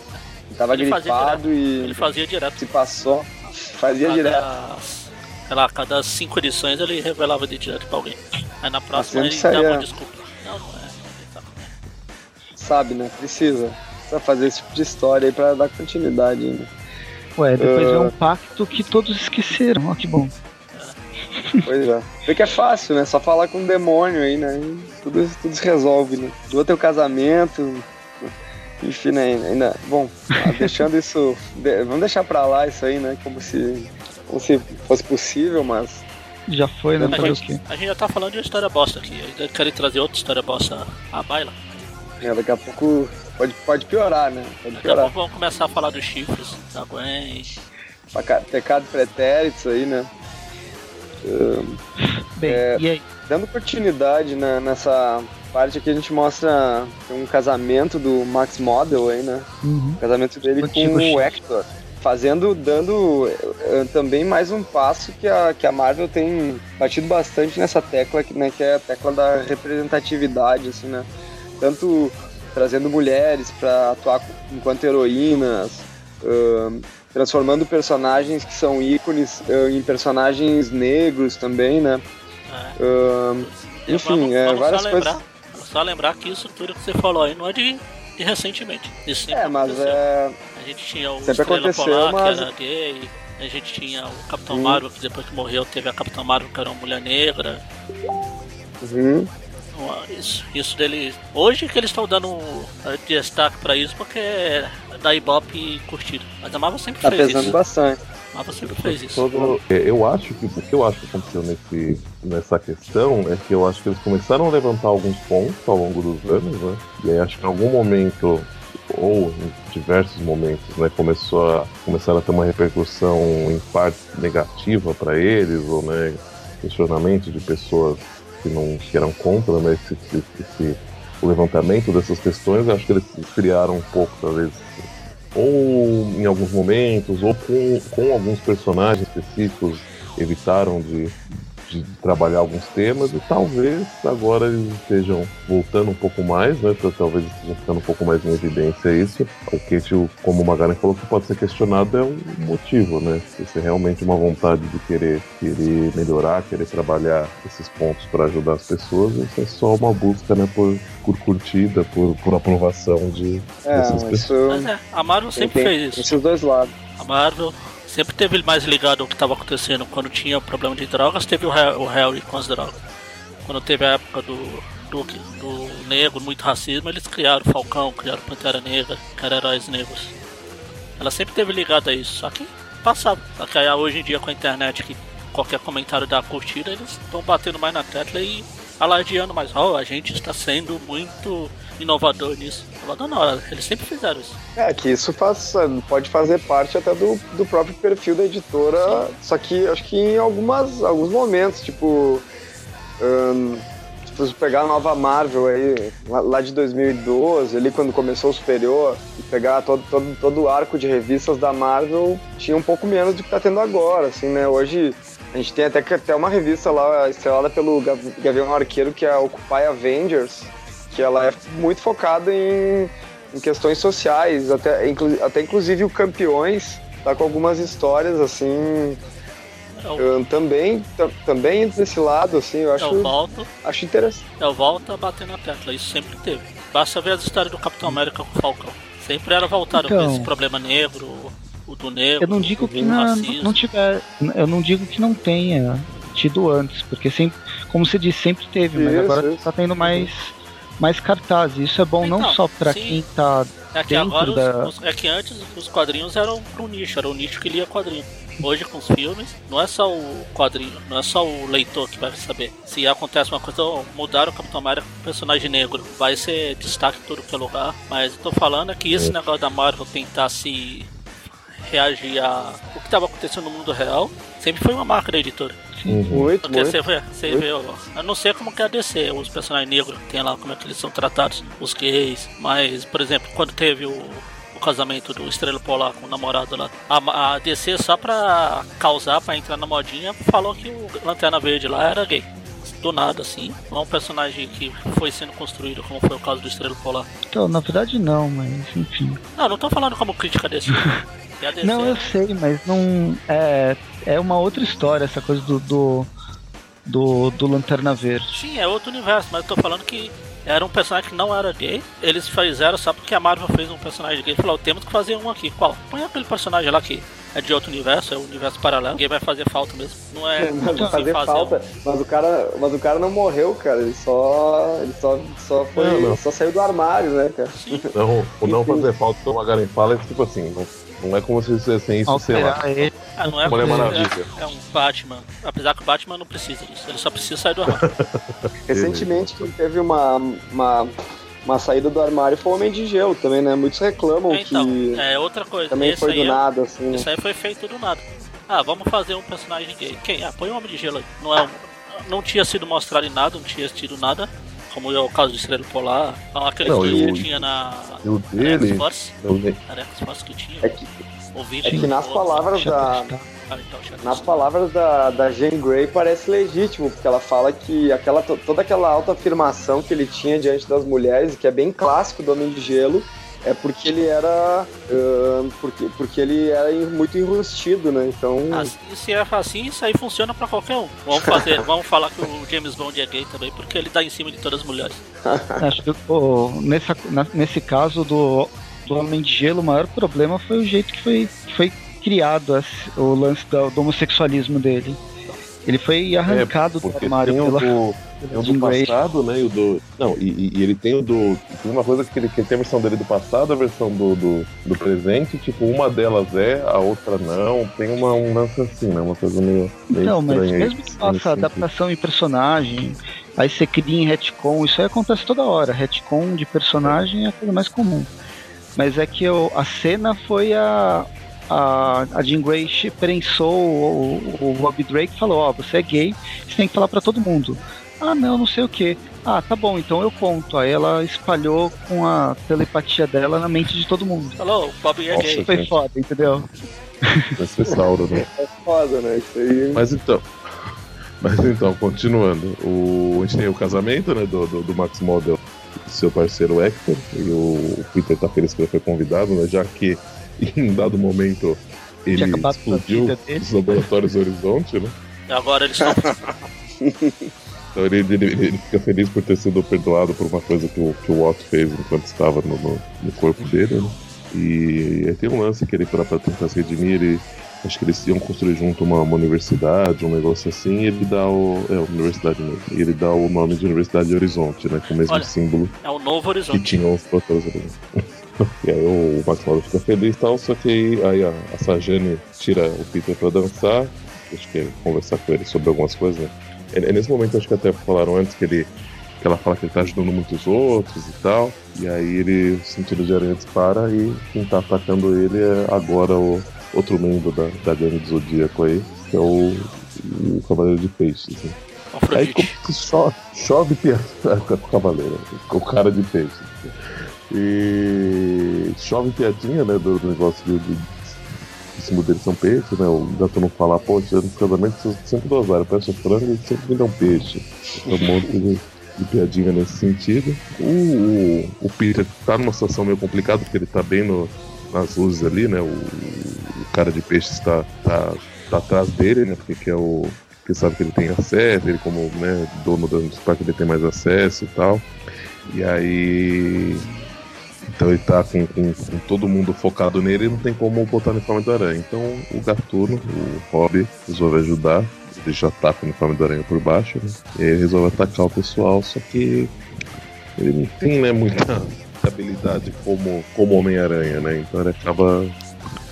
Ele tava Ele gripado e Ele fazia direto. se passou. Fazia direto. Cada, sei lá, cada cinco edições ele revelava de direto pra alguém. Aí na próxima sempre ele dava saía- uma desculpa. Não, não é. Tá. sabe, né? Precisa. Precisa fazer esse tipo de história aí pra dar continuidade ainda. Ué, depois Ah. é um pacto que todos esqueceram. Ó, que bom. (laughs) Pois é. Vê que é fácil, né? Só falar com um demônio aí, né? E tudo, tudo se resolve, né? Do outro é o casamento. Enfim, né? Ainda. Bom, ah, deixando isso. (laughs) de- Vamos deixar pra lá isso aí, né? Como se. Como se fosse possível, mas. Já foi, né? A gente- quê? A gente já tá falando de uma história bosta aqui. Ainda querem trazer outra história bosta à baila. né, daqui a pouco pode, pode piorar, né? Pode Daqui a piorar. pouco vamos começar a falar dos chifres da Gwen. Peca- Pecado pretérito aí, né? Bem, É. e aí? Dando continuidade né, nessa parte aqui, a gente mostra um casamento do Max Model aí, né? Uhum. O casamento dele Antigo com Chico. o Hector. Fazendo, dando eh, também mais um passo que a, que a Marvel tem batido bastante nessa tecla, que, né, que é a tecla da representatividade, assim, né? Tanto trazendo mulheres para atuar enquanto heroínas, ahn, transformando personagens que são ícones ah, em personagens negros também, né? É. E Enfim, vamos, é, vamos várias só lembrar, Só lembrar que isso tudo que você falou aí não é de, de recentemente. Isso sempre é, mas aconteceu. é. A gente tinha o Sempre Estrela aconteceu, Polar, mas- que era gay. A gente tinha o Capitão Hum. Marvel, que depois que morreu teve a Capitã Marvel, que era uma mulher negra. Uhum. Isso, isso dele. Hoje que eles estão dando destaque pra isso porque é da Ibope curtida. Mas a Marvel sempre Tá fez pesando isso. bastante. A Marvel sempre fez isso. Todo- é, eu acho que o que eu acho que aconteceu nesse, nessa questão é que eu acho que eles começaram a levantar alguns pontos ao longo dos anos, né? E aí acho que em algum momento ou em diversos momentos, né, começou a começaram a ter uma repercussão em parte negativa para eles ou né, questionamento de pessoas que não que eram contra né, esse, esse, o levantamento dessas questões. Eu acho que eles criaram um pouco talvez ou em alguns momentos, ou com, com alguns personagens específicos, evitaram de, de trabalhar alguns temas, e talvez agora eles estejam voltando um pouco mais, né? pra- Talvez estejam ficando um pouco mais em evidência isso. O que, como o Magaren falou, que pode ser questionado é um motivo, né? Se é realmente uma vontade de querer, querer melhorar, querer trabalhar esses pontos para ajudar as pessoas, isso é só uma busca, né? Por, por curtida, por, por aprovação de, É, dessas mas pessoas. isso Mas é, a Marvel sempre tem fez isso. esses dois lados. A Marvel sempre teve mais ligado ao que estava acontecendo quando tinha problema de drogas, teve o, Har- o Harry com as drogas. Quando teve a época do, do, do negro, muito racismo, eles criaram o Falcão, criaram Pantera Negra, eram heróis negros. Ela sempre teve ligada a isso, só que passava. Só que hoje em dia com a internet, que qualquer comentário dá curtida, eles estão batendo mais na tecla e alardeando, mas oh, a gente está sendo muito inovador nisso. Inovador não, eles sempre fizeram isso. É, que isso faz, pode fazer parte até do, do próprio perfil da editora, Sim. só que acho que em algumas, alguns momentos, tipo. Um, se pegar a nova Marvel aí, lá de 2012, ali quando começou o Superior, e pegar todo, todo, todo o arco de revistas da Marvel, tinha um pouco menos do que tá tendo agora, assim, né? Hoje a gente tem até, até uma revista lá estrelada pelo Gavião Arqueiro, que é a Occupy Avengers, que ela é muito focada em, em questões sociais, até, até inclusive o Campeões tá com algumas histórias assim eu, também, também desse lado, assim, eu acho, eu volto, acho interessante. Eu volto a bater na tecla, isso sempre teve. Basta ver as histórias do Capitão América com o Falcão. Sempre era voltado então, esse problema negro, o do negro. Eu não digo que não, não tiver. Eu não digo que não tenha tido antes, porque sempre, como você disse, sempre teve, mas isso, agora isso. tá tendo mais, mais cartazes. Isso é bom então, não só para quem tá é que agora da... os, é que antes os quadrinhos eram pro nicho, era o nicho que lia quadrinho. Hoje com os filmes, não é só o quadrinho, não é só o leitor que vai saber. Se acontece uma coisa, mudar o Capitão América com personagem negro, vai ser destaque em todo que é lugar. Mas eu tô falando é que esse é. negócio da Marvel tentar se reagir a o que estava acontecendo no mundo real, sempre foi uma marca da editora. Uhum. Muito, Porque muito. Você, vê, você vê, eu não sei como que é a DC, os personagens negros, tem lá como é que eles são tratados, os gays, mas, por exemplo, quando teve o, o casamento do Estrela Polar com o namorado lá, a, a DC só pra causar, pra entrar na modinha, falou que o Lanterna Verde lá era gay do nada, assim. Não é um personagem que foi sendo construído, como foi o caso do Estrela Polar. Então, na verdade não, mas enfim. Não, não tô falando como crítica desse. (laughs) não, eu sei, mas não. É, é uma outra história essa coisa do, do, do, do Lanterna Verde. Sim, é outro universo, mas eu tô falando que era um personagem que não era gay. Eles fizeram só porque a Marvel fez um personagem gay. Falou, temos que fazer um aqui. Qual? Põe aquele personagem lá que é de outro universo, é um universo paralelo. Ninguém vai fazer falta mesmo. Não é. (laughs) Não vai fazer, fazer falta. Um... Mas o cara, mas o cara não morreu, cara. Ele só, ele só, só foi, não, não. só saiu do armário, né, cara? Sim. Não, o não fazer falta, como a Garen fala, é tipo assim, não não é como se fizessem isso, sei lá. Ele. Ah, não é Mulher Maravilha. É, é, um Batman. Apesar que o Batman não precisa disso, ele só precisa sair do armário. (laughs) Recentemente teve uma, uma, uma saída do armário foi o Homem de Gelo também, né? Muitos reclamam então, que. É outra coisa. Também Esse foi do é, nada, assim. Né? Isso aí foi feito do nada. Ah, vamos fazer um personagem gay. Quem? Ah, põe o Homem de Gelo aí. Não, é um, não tinha sido mostrado em nada, não tinha tido nada como é o caso do Estrela Polar, aquele não, que tinha na eu dele, Force, eu... Force que tinha. É que, é que nas palavras da. Nas palavras da, da Jane Grey parece legítimo, porque ela fala que aquela, toda aquela autoafirmação que ele tinha diante das mulheres, que é bem clássico do Homem de Gelo, é porque ele era. Uh, porque, porque ele era muito enrustido, né? Então. Ah, se é assim, isso aí funciona pra qualquer um. Vamos fazer, (laughs) vamos falar que o James Bond é gay também, porque ele tá em cima de todas as mulheres. (laughs) Acho que oh, nessa, nesse caso do do Homem de Gelo, o maior problema foi o jeito que foi, que foi criado o lance do, do homossexualismo dele. Ele foi arrancado é, do armário pela. Do, (laughs) tem o do passado, né? E o do. Não, e, e, ele tem o do. Tem uma coisa que ele, que tem a versão dele do passado, a versão do, do, do, presente, tipo, uma delas é, a outra não. Tem uma, um lance assim, né? Uma coisa meio. meio então, mas mesmo que faça adaptação em personagem, aí você cria em retcon, isso aí acontece toda hora. Retcon de personagem é a coisa mais comum. Mas é que eu, a cena foi a. A, a Jean Grey prensou o, o, o Rob Drake falou: Ó, oh, você é gay, você tem que falar para todo mundo. Ah, não, não sei o que. Ah, tá bom, então eu conto. Aí ela espalhou com a telepatia dela na mente de todo mundo. Falou, o Bob é gay. Foi foda, entendeu? Vai Sauro, né? É foda, né? Isso aí. Mas então. Mas então, continuando. O, a gente tem o casamento, né, do, do, do Max Model seu parceiro Hector, e o Peter tá feliz que ele foi convidado, né, já que (laughs) em dado momento ele explodiu os laboratórios Horizonte, né? Agora eles (laughs) estão. então ele, ele, ele, fica feliz por ter sido perdoado por uma coisa que o, que o Otto fez enquanto estava no, no, no corpo dele, né? E aí tem um lance que ele, para tentar se redimir, ele acho que eles iam construir junto uma, uma, universidade, um negócio assim, e ele dá o. É, universidade mesmo. E ele dá o nome de Universidade de Horizonte, né? Com o mesmo Olha, símbolo. É o novo Horizonte. Que tinham os produtores (laughs) E aí o Max Lauda fica feliz e tal, só que aí, aí a, a Sajane tira o Peter pra dançar. Acho que é conversar com ele sobre algumas coisas, né? É, é nesse momento, acho que até falaram antes que ele. Que ela fala que ele tá ajudando muitos outros e tal. E aí ele, o cinturão de aranha dispara e quem tá atacando ele é agora o outro membro da, da gangue do Zodíaco aí, que é o, o Cavaleiro de Peixes. Né? Aí como que chove, chove piada com o Cavaleiro, com o cara de peixes. E chove piadinha, né, do, negócio de, de, de cima deles são peixes, né? O gato não fala, poxa, no casamento sempre duas áreas, peço frango e sempre me dão peixe. É um monte de, de piadinha nesse sentido. O, o, o, Peter tá numa situação meio complicada, porque ele tá bem no, nas luzes ali, né? O, o cara de peixe está tá, tá atrás dele, né? Porque é o. Porque sabe que ele tem acesso, ele como né, dono do parque ele tem mais acesso e tal. E aí. Então ele tá com, com, com, todo mundo focado nele e não tem como botar o uniforme do aranha. Então o gatuno, o Rob, resolve ajudar. Ele já tá com o uniforme do aranha por baixo, né? E ele resolve atacar o pessoal, só que ele não tem né, muita (laughs) habilidade como, como Homem-Aranha, né? Então ele acaba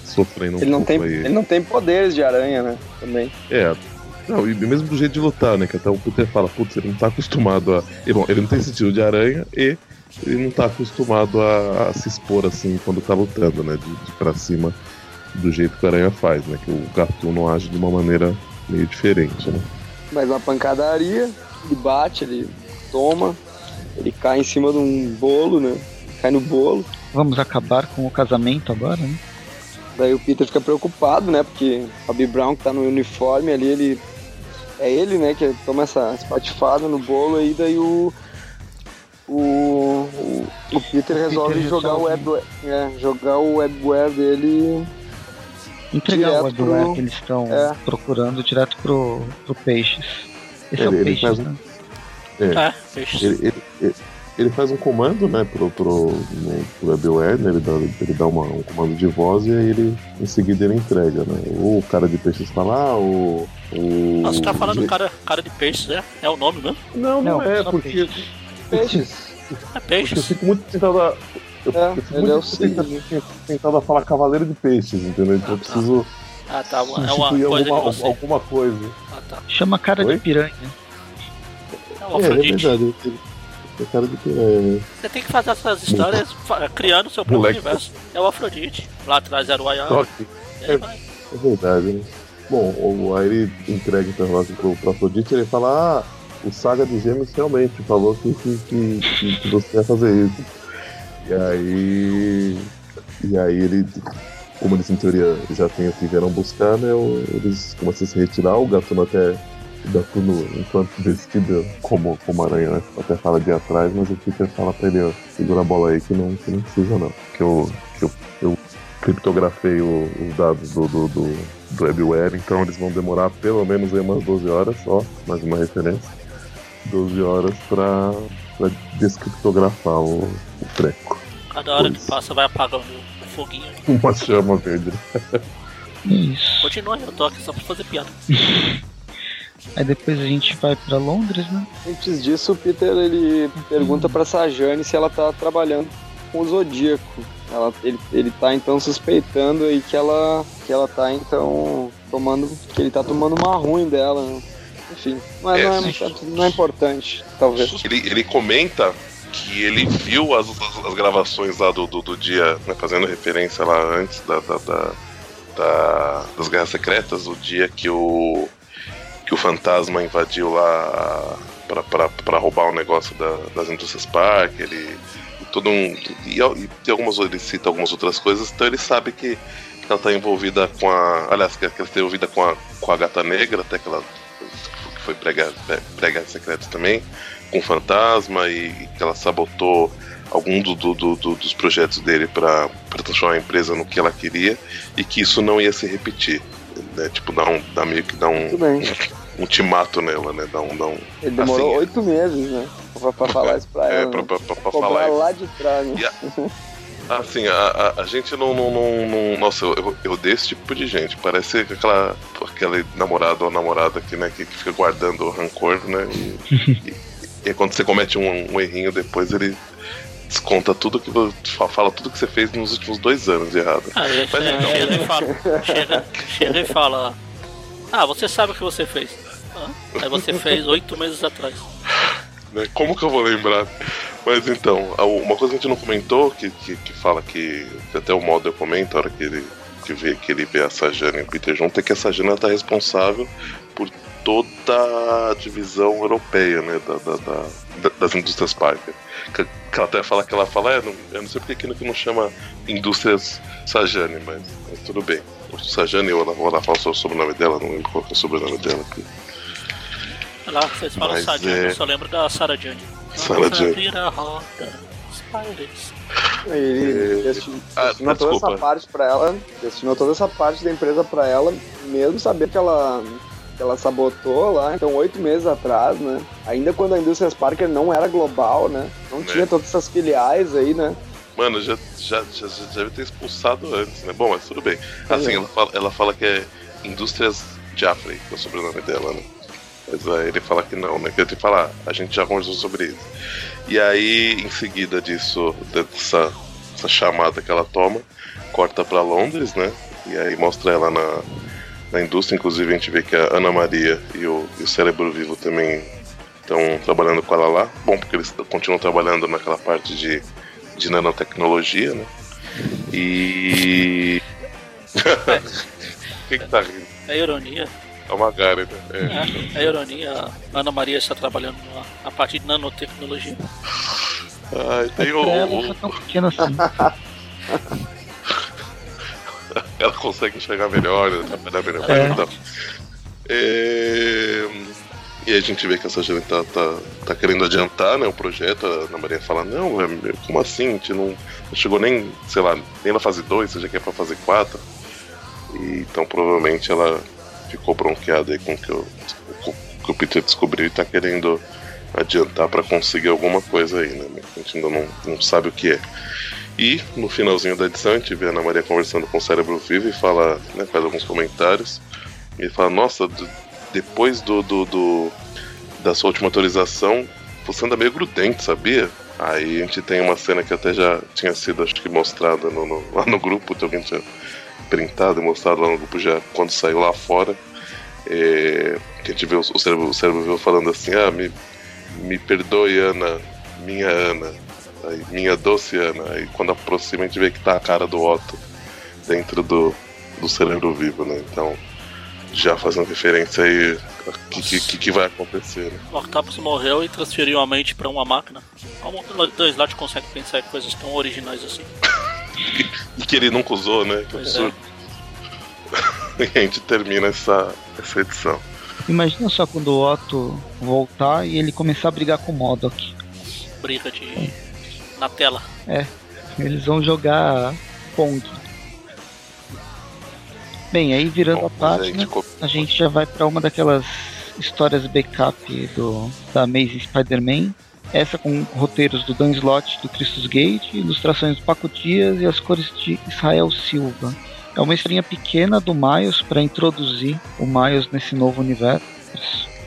sofrendo um ele não pouco tem, aí. Ele não tem poderes de aranha, né? Também. É. Não, e mesmo do jeito de lutar, né? Que até o Peter fala, putz, ele não tá acostumado a. E, bom, ele não tem sentido de aranha e ele não tá acostumado a, a se expor assim quando tá lutando, né? De, de pra cima do jeito que a aranha faz, né? Que o Gatuno age de uma maneira meio diferente, né? Mas uma pancadaria, ele bate, ele toma, ele cai em cima de um bolo, né? Cai no bolo. Vamos acabar com o casamento agora, né? Daí o Peter fica preocupado, né? Porque o Bobby Brown que tá no uniforme ali, ele. É ele, né, que toma essa espatifada no bolo aí, daí o. O, o, o Peter resolve Peter jogar o web, é, jogar o webware dele Entregar o hardware pro- que eles estão é. procurando direto pro, pro Peixes. Esse é Ele- o ele Peixes, faz um- né? É. É, peixes. Ele, ele, ele, ele faz um comando, né, pro, pro, no, pro WebWare, né, ele dá, ele dá uma, um comando de voz e aí ele, em seguida ele entrega, né. O cara de peixes tá lá, o... o Ah, você tá falando cara, cara de peixes, né? É o nome mesmo? Não, não, Não, é, porque, peixes. É porque eu peixes. fico muito tentado a... Eu, É, eu fico ele é o muito tentado, signo. tentado a falar cavaleiro de peixes, entendeu? Então eu preciso Ah, tá. É uma coisa de alguma, você. alguma coisa. Ah, tá. Chama cara Oi? de piranha. É o É, é Afrodite. verdade, é cara de piranha, né? Você tem que fazer essas histórias criando o seu próprio Moleque. universo. É o Afrodite. Lá atrás era o Ayana. Vai. É verdade, né? Bom, aí ele entrega o interrogatório pro, pro Afrodite e ele fala, ah, o Saga de Gêmeos realmente falou que, que, que, que- você ia fazer isso. E aí. E aí ele. Como eles em teoria já têm o que vieram buscar, né? Eles começam a se retirar, o gatuno até. O gatuno, enquanto vestido como, como aranha, né? Até fala de atrás, mas o Peter fala pra ele, ó, segura a bola aí que não, que não precisa não. Que eu, que eu, eu criptografei o- os dados do, do, do, do WebWare, então eles vão demorar pelo menos aí umas 12 horas só, mais uma referência. 12 horas pra, pra descriptografar o, o treco. Cada hora que passa vai apagando o foguinho. (laughs) Uma chama verde. Isso. Continua, eu tô aqui só pra fazer piada. (laughs) Aí depois a gente vai pra Londres, né? Antes disso, o Peter ele pergunta pra Sajane se ela tá trabalhando com o Zodíaco. Ela, ele, ele tá então suspeitando aí que ela, que ela tá então tomando. que ele tá tomando uma ruim dela, né? Enfim, mas É, não, é, sim. não é importante, talvez. Ele, ele comenta que ele viu as, as, as gravações lá do, do, do dia, né, fazendo referência lá antes da, da, da- da- das Guerras Secretas, o dia que o, que o fantasma invadiu lá pra- pra pra roubar o negócio da- das indústrias Park, ele. Todo um, e, e tem algumas, ele cita algumas outras coisas, então ele sabe que, ela tá envolvida com a. Aliás, que ela está envolvida com a, com a gata negra, até que ela foi prega, prega secreto também, com fantasma e, e que ela sabotou algum do, do- do- do- dos projetos dele para transformar a empresa no que ela queria e que isso não ia se repetir. Né? Tipo, dar, um, dar meio que dar um, um ultimato nela, né? Dar um. Dar um Ele demorou Assim, oito meses, né? Pra, pra (laughs) falar isso pra é, ela. pra, né? pra, pra- pra Cobrar falar lá de trás, né? (laughs) Assim, a, a, a gente não, não, não, não- Nossa, eu, eu, eu odeio esse tipo de gente. Parece aquela, aquele namorado ou namorada que, né, que, que fica guardando o rancor, né? E, (laughs) e, e quando você comete um, um errinho depois, ele desconta tudo que fala tudo que você fez nos últimos dois anos de errado. Ah, ele Mas chega, então. chega e fala. Chega, chega e fala. Ah, você sabe o que você fez. Ah, aí você fez oito meses atrás. Né? Como que eu vou lembrar? Mas então, uma coisa que a gente não comentou, que, que, que fala que, que até o Mulder comenta, a hora que ele, que vê, que ele vê a Sajana e o Peter junto, é que a Sajana está responsável por toda a divisão europeia, né, da, da- da- da- das indústrias Parker. Que, que ela até fala que ela fala, é, não, eu não sei porque que não chama indústrias Sajane, mas, mas tudo bem. Sajane, ou ela, ou ela fala só sobre o sobrenome dela, não lembro qual que é o sobrenome dela aqui. Lá, vocês falam Sarah é- eu só lembro da Sarah Jane. Nossa, Jane. Vira roda, Spiders. Ele É, desti- ah, destinou toda desculpa. essa parte pra ela, destinou toda essa parte da empresa pra ela, mesmo sabendo que ela, que ela sabotou lá, então oito meses atrás, né? Ainda quando a indústria Parker não era global, né? Não tinha todas essas filiais aí, né? Mano, já, já, já, já deve ter expulsado antes, né? Bom, mas tudo bem. Assim, É. ela fala, ela fala que é Indústrias Jaffrey, que é o sobrenome dela, né? Mas aí ele fala que não, né? Que ele fala, ah, a gente já conversou sobre isso. E aí, em seguida disso, dessa, dessa chamada que ela toma, corta pra Londres, né? E aí mostra ela na, na indústria, inclusive a gente vê que a Ana Maria e o, e o Cérebro Vivo também estão trabalhando com ela lá. Bom, porque eles continuam trabalhando naquela parte de de nanotecnologia, né? E. (laughs) Quem que tá rindo? É ironia. É uma Magari, né? É. É, é ironia. A Ana Maria está trabalhando na, na parte de nanotecnologia. Ai, tem o, o- foi tão pequeno assim. (laughs) Ela consegue enxergar melhor, né? trabalhar melhor. É. Então. É, E a gente vê que essa gente tá, tá, tá querendo adiantar né, o projeto. A Ana Maria fala: Não, é, como assim? A gente não, não chegou nem, sei lá, nem na fase 2, você já quer pra fase 4. E, então provavelmente ela ficou bronqueada aí com o que, o- que o Peter descobriu e tá querendo adiantar pra conseguir alguma coisa aí, né? A gente ainda não, não sabe o que é. E no finalzinho da edição a gente vê a Ana Maria conversando com o cérebro vivo e fala, né, faz alguns comentários. E fala, nossa, d- depois do, do, do- da sua última atualização, você anda meio grudento, sabia? Aí a gente tem uma cena que até já tinha sido, acho que, mostrada no, no- lá no grupo, que alguém tinha printado e mostrado lá no grupo já quando saiu lá fora. É, que a gente vê o, o cérebro, o cérebro vivo falando assim, ah, me, me perdoe, Ana, minha Ana. Aí, minha doce Ana. Aí quando aproxima a gente vê que tá a cara do Otto dentro do, do cérebro vivo, né? Então, já fazendo referência aí o que, que, que- vai acontecer, né? O Octopus morreu e transferiu a mente pra uma máquina. Como o lados consegue pensar em coisas tão originais assim? (laughs) E (laughs) que ele nunca usou, né? Que absurdo. (laughs) E a gente termina essa, essa edição. Imagina só quando o Otto voltar e ele começar a brigar com o Modok. Briga de. na tela. Eles vão jogar Pong. Bem, aí virando Bom, a página, gente a gente já vai pra uma daquelas histórias backup do, da Amazing Spider-Man. Essa com roteiros do Dan Slott do Christus Gate, ilustrações do Paco Dias e as cores de Israel Silva. É uma historinha pequena do Miles para introduzir o Miles nesse novo universo.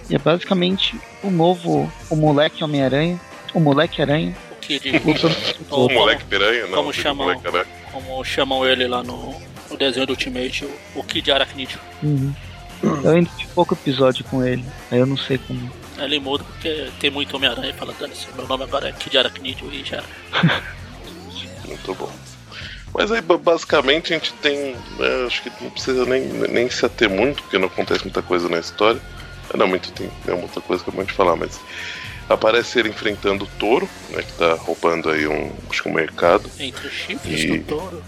E é basicamente o novo, o moleque Homem-Aranha, o moleque Aranha, O contra o moleque piranha, não. como chamam? moleque aranha. Como chamam ele lá no, no desenho do Ultimate, o, o Kid Aracnídeo. Uhum. Eu ainda tive pouco episódio com ele, aí eu não sei como. Ele muda porque tem muito Homem-Aranha e fala, dane meu nome agora é Kid Aracnídeo e já. (laughs) Muito bom. Mas aí, ba- basicamente, a gente tem. né, acho que não precisa nem, nem se ater muito, porque não acontece muita coisa na história. Ah, Não, muito tem é muita coisa que eu vou te falar, mas. Aparece ele enfrentando o touro, né? Que tá roubando aí um. Acho que um mercado. Entre os chifres E- do touro.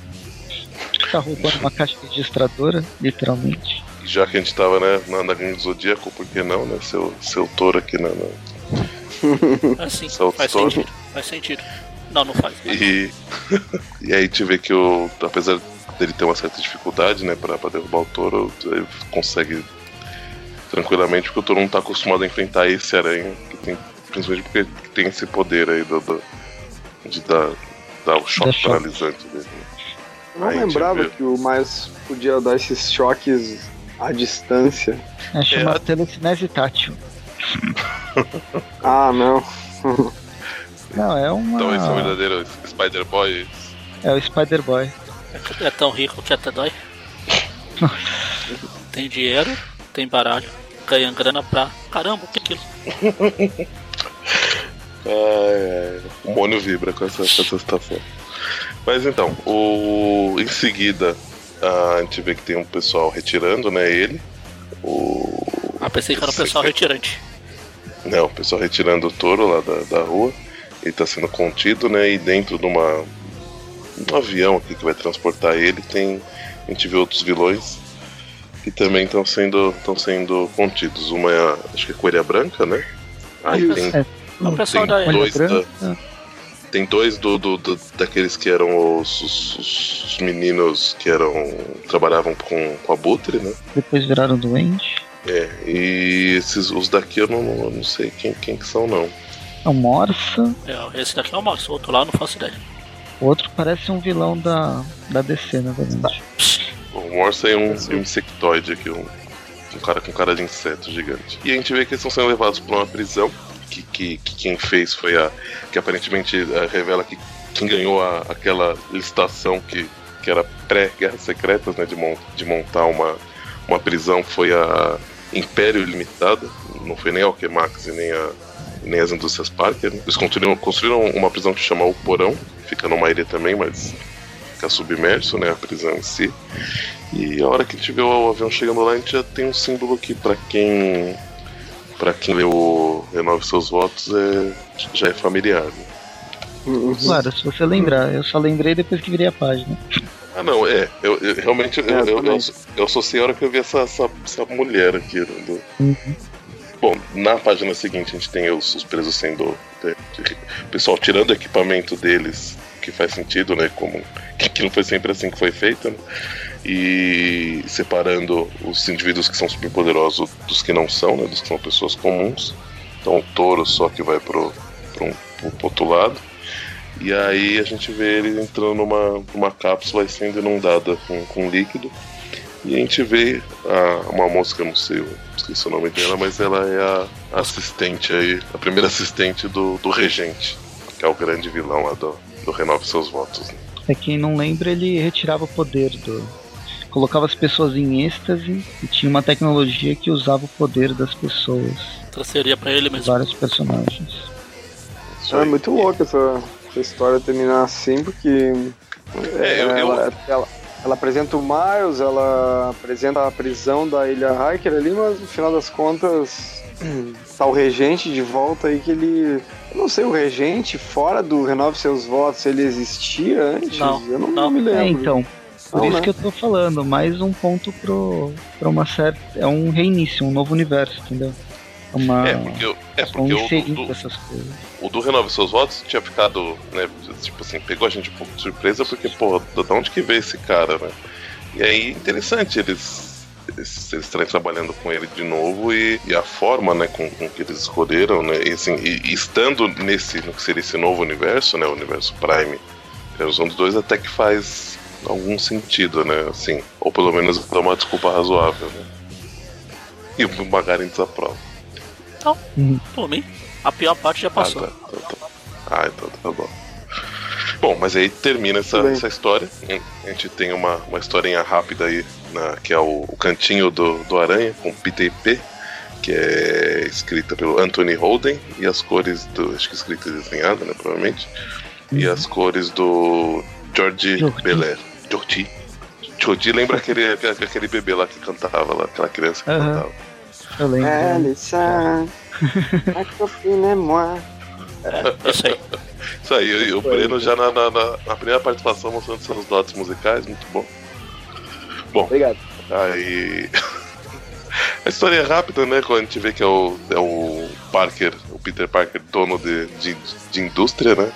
Tá roubando uma caixa registradora, literalmente. E já que a gente tava né, na, na Grande Zodíaco, por que não, né? Seu, seu touro aqui na. na- (laughs) Assim, faz touro. sentido. Faz sentido. Não, não faz. E, (laughs) e aí a gente vê que o. Apesar dele ter uma certa dificuldade, né, pra, pra derrubar o touro, ele consegue tranquilamente, porque o touro não tá acostumado a enfrentar esse aranha, que tem, principalmente porque tem esse poder aí do, do- de dar, dar o choque paralisante dele. né? Eu não Aí lembrava que o Miles podia dar esses choques à distância. É chamada a- telecinese tátil. (laughs) Ah, não. Não, é uma. Então esse é o verdadeiro Spider-Boy. É o Spider-Boy. É tão rico que até dói. (laughs) tem dinheiro, tem baralho ganha grana pra. Caramba, o que (laughs) é aquilo? Ai, ai, o Mônio vibra com essa, com essa situação. Mas então, o, em seguida a gente vê que tem um pessoal retirando, né? Ele. O, Ah, pensei que era o pessoal retirante. Não, o pessoal retirando o touro lá da, da rua. Ele tá sendo contido, né? E dentro de uma. Um avião aqui que vai transportar ele, tem. A gente vê outros vilões que também estão sendo, estão sendo contidos. Uma é a, acho que é Coelha Branca, né? Aí tem, É, O pessoal tem da. dois da, branca. Tem dois do, do- do- daqueles que eram os, os- os- os meninos que eram. trabalhavam com, com a Butre, né? depois viraram doente. É, e esses os daqui eu não, eu não sei quem, quem que são não. A Morsa. É, esse daqui é o Max, o outro lá eu não faço ideia. O outro parece um vilão da, da DC, na verdade. O Morsa é um, um insectoide aqui, um, um cara com cara de inseto gigante. E a gente vê que eles estão sendo levados para uma prisão, que, que, que quem fez foi a. que aparentemente eh, revela que quem ganhou a- aquela licitação que, que era pré-guerras secretas, né? De, de montar uma, uma prisão foi a Império Limitada, não foi nem a Alquemax e nem a. Nem as indústrias Parker. né? Eles construíram, construíram uma prisão que chama O Porão, fica numa ilha também, mas fica submerso, né? A prisão em si. E a hora que a gente vê o avião chegando lá, a gente já tem um símbolo que pra quem para quem leu o Renove Seus Votos é, já é familiar. né? Claro, se você lembrar, eu só lembrei depois que virei a página. Ah não, é. Eu, eu- realmente eu, eu, eu, eu associei a hora que eu vi essa, essa, essa mulher aqui. né, do- Uhum. Bom, na página seguinte a gente tem os, os presos sendo. é, de- o pessoal tirando o equipamento deles, que faz sentido, né? Como (laughs) que, que não foi sempre assim que foi feito, né? E separando os indivíduos que são superpoderosos dos que não são, né? Dos que são pessoas comuns. Então o touro só que vai pro, pro, pro outro lado. E aí a gente vê ele entrando numa, numa cápsula e sendo inundada com, com líquido. E a gente vê a, uma moça que eu não sei, eu esqueci o nome dela, mas ela é a assistente aí, a primeira assistente do, do regente, que é o grande vilão lá do, do Renove Seus Votos. né? É quem não lembra, ele retirava o poder do. Colocava as pessoas em êxtase e tinha uma tecnologia que usava o poder das pessoas. Transferia pra ele mesmo. Vários personagens. Isso É muito louco essa, essa história terminar assim, porque É, eu- eu- ela, ela, ela apresenta o Miles, ela apresenta a prisão da Ilha Hiker ali, mas no final das contas (clears throat) tá o regente de volta aí que ele. Eu não sei, o regente, fora do Renove Seus Votos, ele existia antes? Não, eu não, não. me lembro. É, então. Por Não, isso né? que eu tô falando, mais um ponto pro, pra uma certa. É um reinício, um novo universo, entendeu? Uma. É, porque, eu- é porque o, do, essas coisas. o do Renove Seus Votos tinha ficado, né, tipo assim, pegou a gente um pouco de surpresa, porque, pô, da onde que veio esse cara, né? E aí, interessante eles, eles, eles estarem trabalhando com ele de novo e, e a forma, né, com, com que eles escolheram, né, e, assim, e, e estando nesse, no que seria esse novo universo, né, o universo Prime, é, usando os dois até que faz algum sentido, né, assim, ou pelo menos dá uma desculpa razoável, né. E o Magarin desaprova. Por mim, a pior parte já passou. Ah, tá, tá, tá. Ah, então tá bom. Bom, mas aí termina essa, essa história. A gente tem uma, uma historinha rápida aí, na- que é o, o Cantinho do, do Aranha, com Peter P, que é escrita pelo Anthony Holden, e as cores do. Acho que escrita e desenhada, né? Provavelmente. E as cores do George. Belair. Georgie. Georgie lembra aquele, aquele bebê lá que cantava lá, aquela criança que Aham. cantava. Eu lembro. Alissa, a copine é moi. É isso aí. Isso aí, o Breno já na, na- na- primeira participação mostrando seus dotes musicais, muito bom. Obrigado. Aí. (laughs) A história é rápida, né? Quando a gente vê que é o, é o Parker, o Peter Parker, dono de, de, de indústria, né?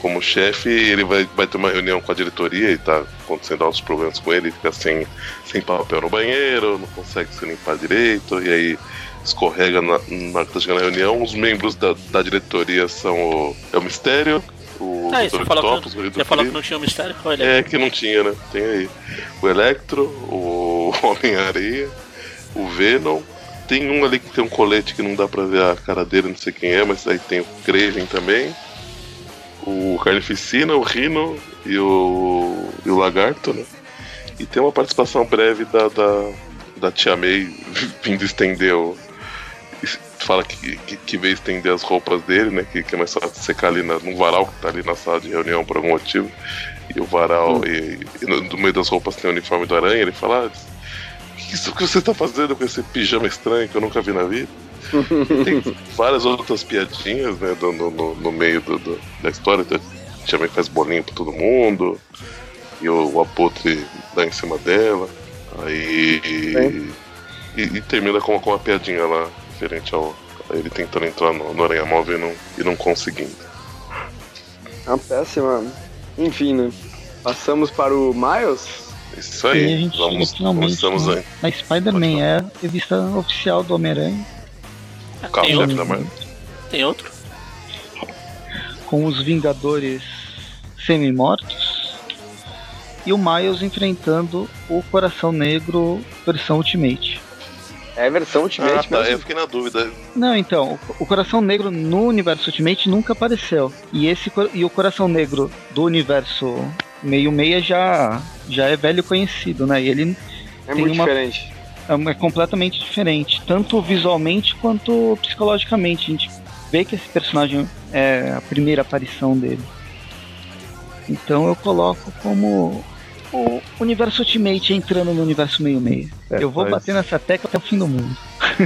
Como chefe, ele vai, vai ter uma reunião com a diretoria e tá acontecendo altos problemas com ele, fica sem, sem papel no banheiro, não consegue se limpar direito, e aí escorrega na, na tá na reunião. Os membros da, da diretoria são o, é o Mistério, o É, você Dr. falou, Octopus, que, o não- do você falou que Crime. não tinha um mistério? Olha, É, que não tinha, né? Tem aí. O Electro, o (laughs) Homem-Areia, o Venom. Tem um ali que tem um colete que não dá pra ver a cara dele, não sei quem é, mas aí tem o Kraven também. O Carnificina, o Rhino e o, e o Lagarto, né? E tem uma participação breve da, da, da Tia May (laughs) vindo estender o. Fala que, que, que, veio estender as roupas dele, né? Que, que é mais fácil secar ali na, no varal que tá ali na sala de reunião por algum motivo. E o varal, hum. e, e no, no, meio das roupas tem o uniforme do aranha. Ele fala: ah, isso que você tá fazendo com esse pijama estranho que eu nunca vi na vida? Tem (laughs) várias outras piadinhas, né, no, no, no meio do, do, da história. Também faz bolinho pra todo mundo. E o, o Apotre dá em cima dela. Aí. E, e, termina com, com uma piadinha lá, referente ao. ele tentando entrar no, no Aranha Móvel e não, e não conseguindo. É uma péssima. Enfim, né? Passamos para o Miles. Isso aí, a gente vamos, finalmente vamos aí. na Spider-Man, é a revista oficial do Homem-Aranha. O carro-chefe da Marvel. Tem outro? Com os Vingadores semi-mortos. E o Miles enfrentando o Coração Negro versão Ultimate. É a versão Ultimate ah, tá, mesmo. Eu fiquei na dúvida. Não, então, o Coração Negro no universo Ultimate nunca apareceu. E, esse, e o Coração Negro do universo meio meia já, já é velho conhecido, né? E ele é muito uma, diferente. É, é completamente diferente, tanto visualmente quanto psicologicamente. A gente vê que esse personagem é a primeira aparição dele. Então eu coloco como o universo Ultimate entrando no universo meio-meio. É, eu vou mas... bater nessa tecla até o fim do mundo.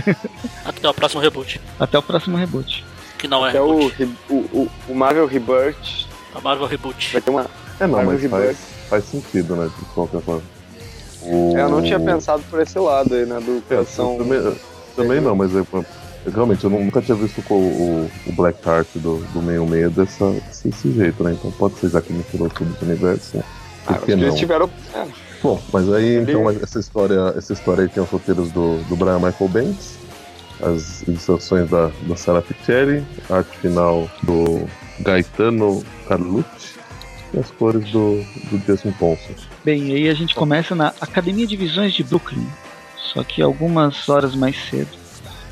(laughs) até o próximo reboot. Até o próximo reboot. Que não é até o, o, o Marvel Rebirth. A Marvel Reboot. Vai ter uma. É, não, Marvel mas faz, faz, sentido, né? De qualquer forma. O... É, eu não tinha pensado por esse lado aí, né? Do é, coração. É, também, também não, mas é, realmente eu nunca tinha visto o, o, o Black Heart do, do meio meio dessa, desse jeito, né? Então pode ser já que misturou tudo do universo, né? Por ah, que não? Eles tiveram. É. Bom, mas aí então essa história, essa história aí tem os roteiros do, do Brian Michael Bendis, as ilustrações da, da Sarah Pichelli, arte final do Gaetano Carlucci e as cores do, do Jason Ponson. Bem, aí a gente começa na Academia de Visões de Brooklyn, só que algumas horas mais cedo.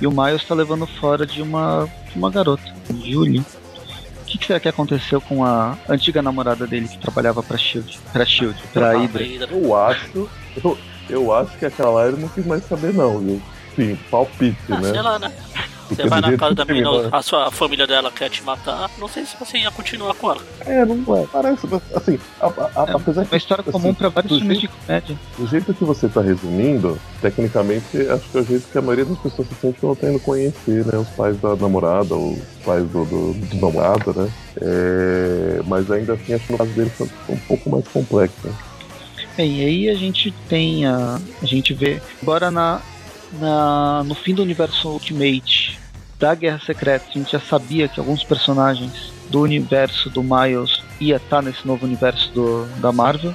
E o Miles está levando fora de uma, de uma garota, Julie. O que, que será que aconteceu com a antiga namorada dele que trabalhava para Shield, para Shield, para Hydra? Eu acho, eu, eu acho que aquela lá ele não quis mais saber não, viu? Sim, palpite, ah, né? Sei lá, né? Você vai na casa da menina, a sua a família dela quer te matar, não sei se você ia continuar com ela. É, não é. Parece, assim, a, a, é apesar uma história assim, comum pra vários filmes de comédia. Do jeito que você tá resumindo, tecnicamente, acho que é o jeito que a maioria das pessoas se sente quando tá indo conhecer, né? Os pais da namorada, ou os pais do, do, do namorado, né? É, mas ainda assim, acho que no caso dele foi um pouco mais complexo. Né? Bem, e aí a gente tem a. A gente vê. Agora na, na, no fim do universo Ultimate da Guerra Secreta, a gente já sabia que alguns personagens do universo do Miles ia estar nesse novo universo do, da Marvel.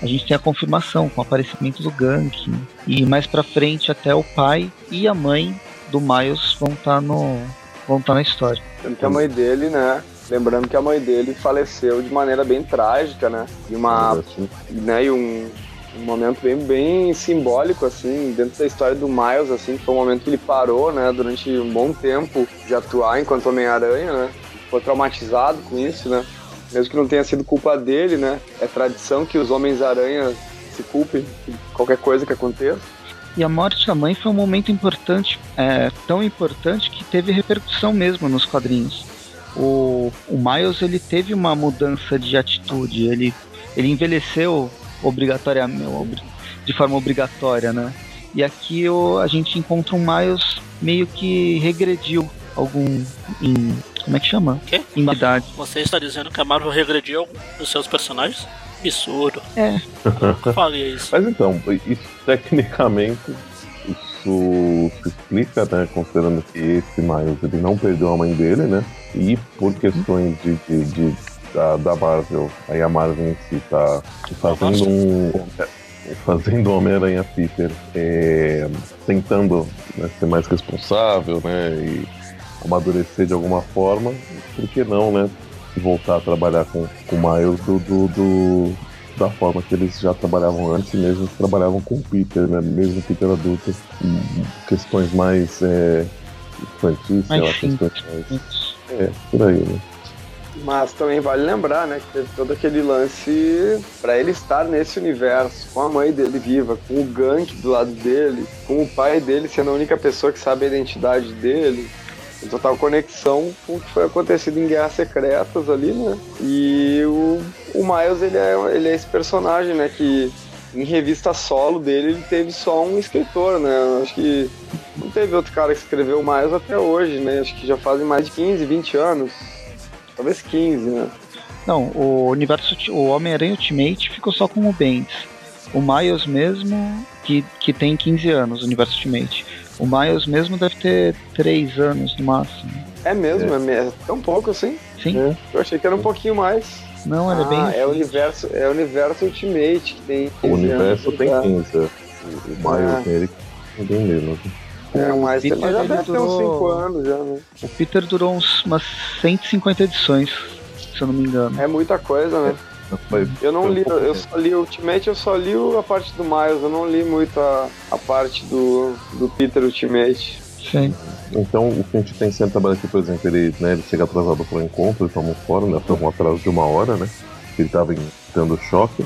A gente tem a confirmação com o aparecimento do Gank e mais para frente até o pai e a mãe do Miles vão estar no vão estar na história. Tanto que a mãe dele, né? Lembrando que a mãe dele faleceu de maneira bem trágica, né? E uma, né? E um um momento bem, bem simbólico, assim, dentro da história do Miles, assim, que foi um momento que ele parou, né, durante um bom tempo de atuar enquanto Homem-Aranha, né, foi traumatizado com isso, né, mesmo que não tenha sido culpa dele, né, é tradição que os Homens-Aranha se culpem de qualquer coisa que aconteça. E a morte da mãe foi um momento importante, é, tão importante que teve repercussão mesmo nos quadrinhos. O, o Miles ele teve uma mudança de atitude, ele, ele envelheceu obrigatoriamente, de forma obrigatória, né? E aqui o, a gente encontra um Miles meio que regrediu algum em como é que chama? Quê? Em idade. Você está dizendo que a Marvel regrediu algum dos seus personagens? Absurdo. É. Nunca falei isso. Mas então, isso tecnicamente isso se explica, né? Considerando que esse Miles ele não perdeu a mãe dele, né? E por questões de, de, de da, da Marvel, aí a Marvel em si tá fazendo um. Fazendo Homem-Aranha Peter é, tentando né, ser mais responsável, né? E amadurecer de alguma forma, por que não, né? Voltar a trabalhar com o Miles do, do, do, da forma que eles já trabalhavam antes, mesmo que trabalhavam com o Peter, né? Mesmo Peter adulto, questões mais é, infantis, sei lá, questões mais. É, por aí, né? Mas também vale lembrar, né, que teve todo aquele lance para ele estar nesse universo, com a mãe dele viva, com o Gank do lado dele, com o pai dele sendo a única pessoa que sabe a identidade dele. Em total conexão com o que foi acontecido em Guerras Secretas ali, né? E o, o Miles, ele é, ele é esse personagem, né, que em revista solo dele ele teve só um escritor, né? Acho que não teve outro cara que escreveu mais até hoje, né? Acho que já fazem mais de 15, 20 anos. Talvez 15, né? Não, o universo, o Homem-Aranha Ultimate ficou só com o Bendis. O Miles mesmo, que, que tem 15 anos, o universo Ultimate. O Miles mesmo deve ter 3 anos no máximo. É mesmo? É, é tão pouco assim? Sim. É. Eu achei que era um pouquinho mais. Não, ele ah, é bem. É o universo, é o universo Ultimate que tem. O universo tem já. 15. O Miles Ah. tem ele tem menos. É, mas, Peter, mas já deve ter uns durou- 5 anos já, né? O Peter durou uns, umas 150 edições, se eu não me engano. É muita coisa, né? Eu não um li, eu tempo. só li o Ultimate, eu só li a parte do Miles, eu não li muito a, a parte do, do Peter Ultimate. Sim. Então, o que a gente tem sempre trabalha aqui, por exemplo, ele, né, ele chega atrasado para o encontro, ele toma um fora, né, toma um atraso de uma hora, né? Ele estava dando choque.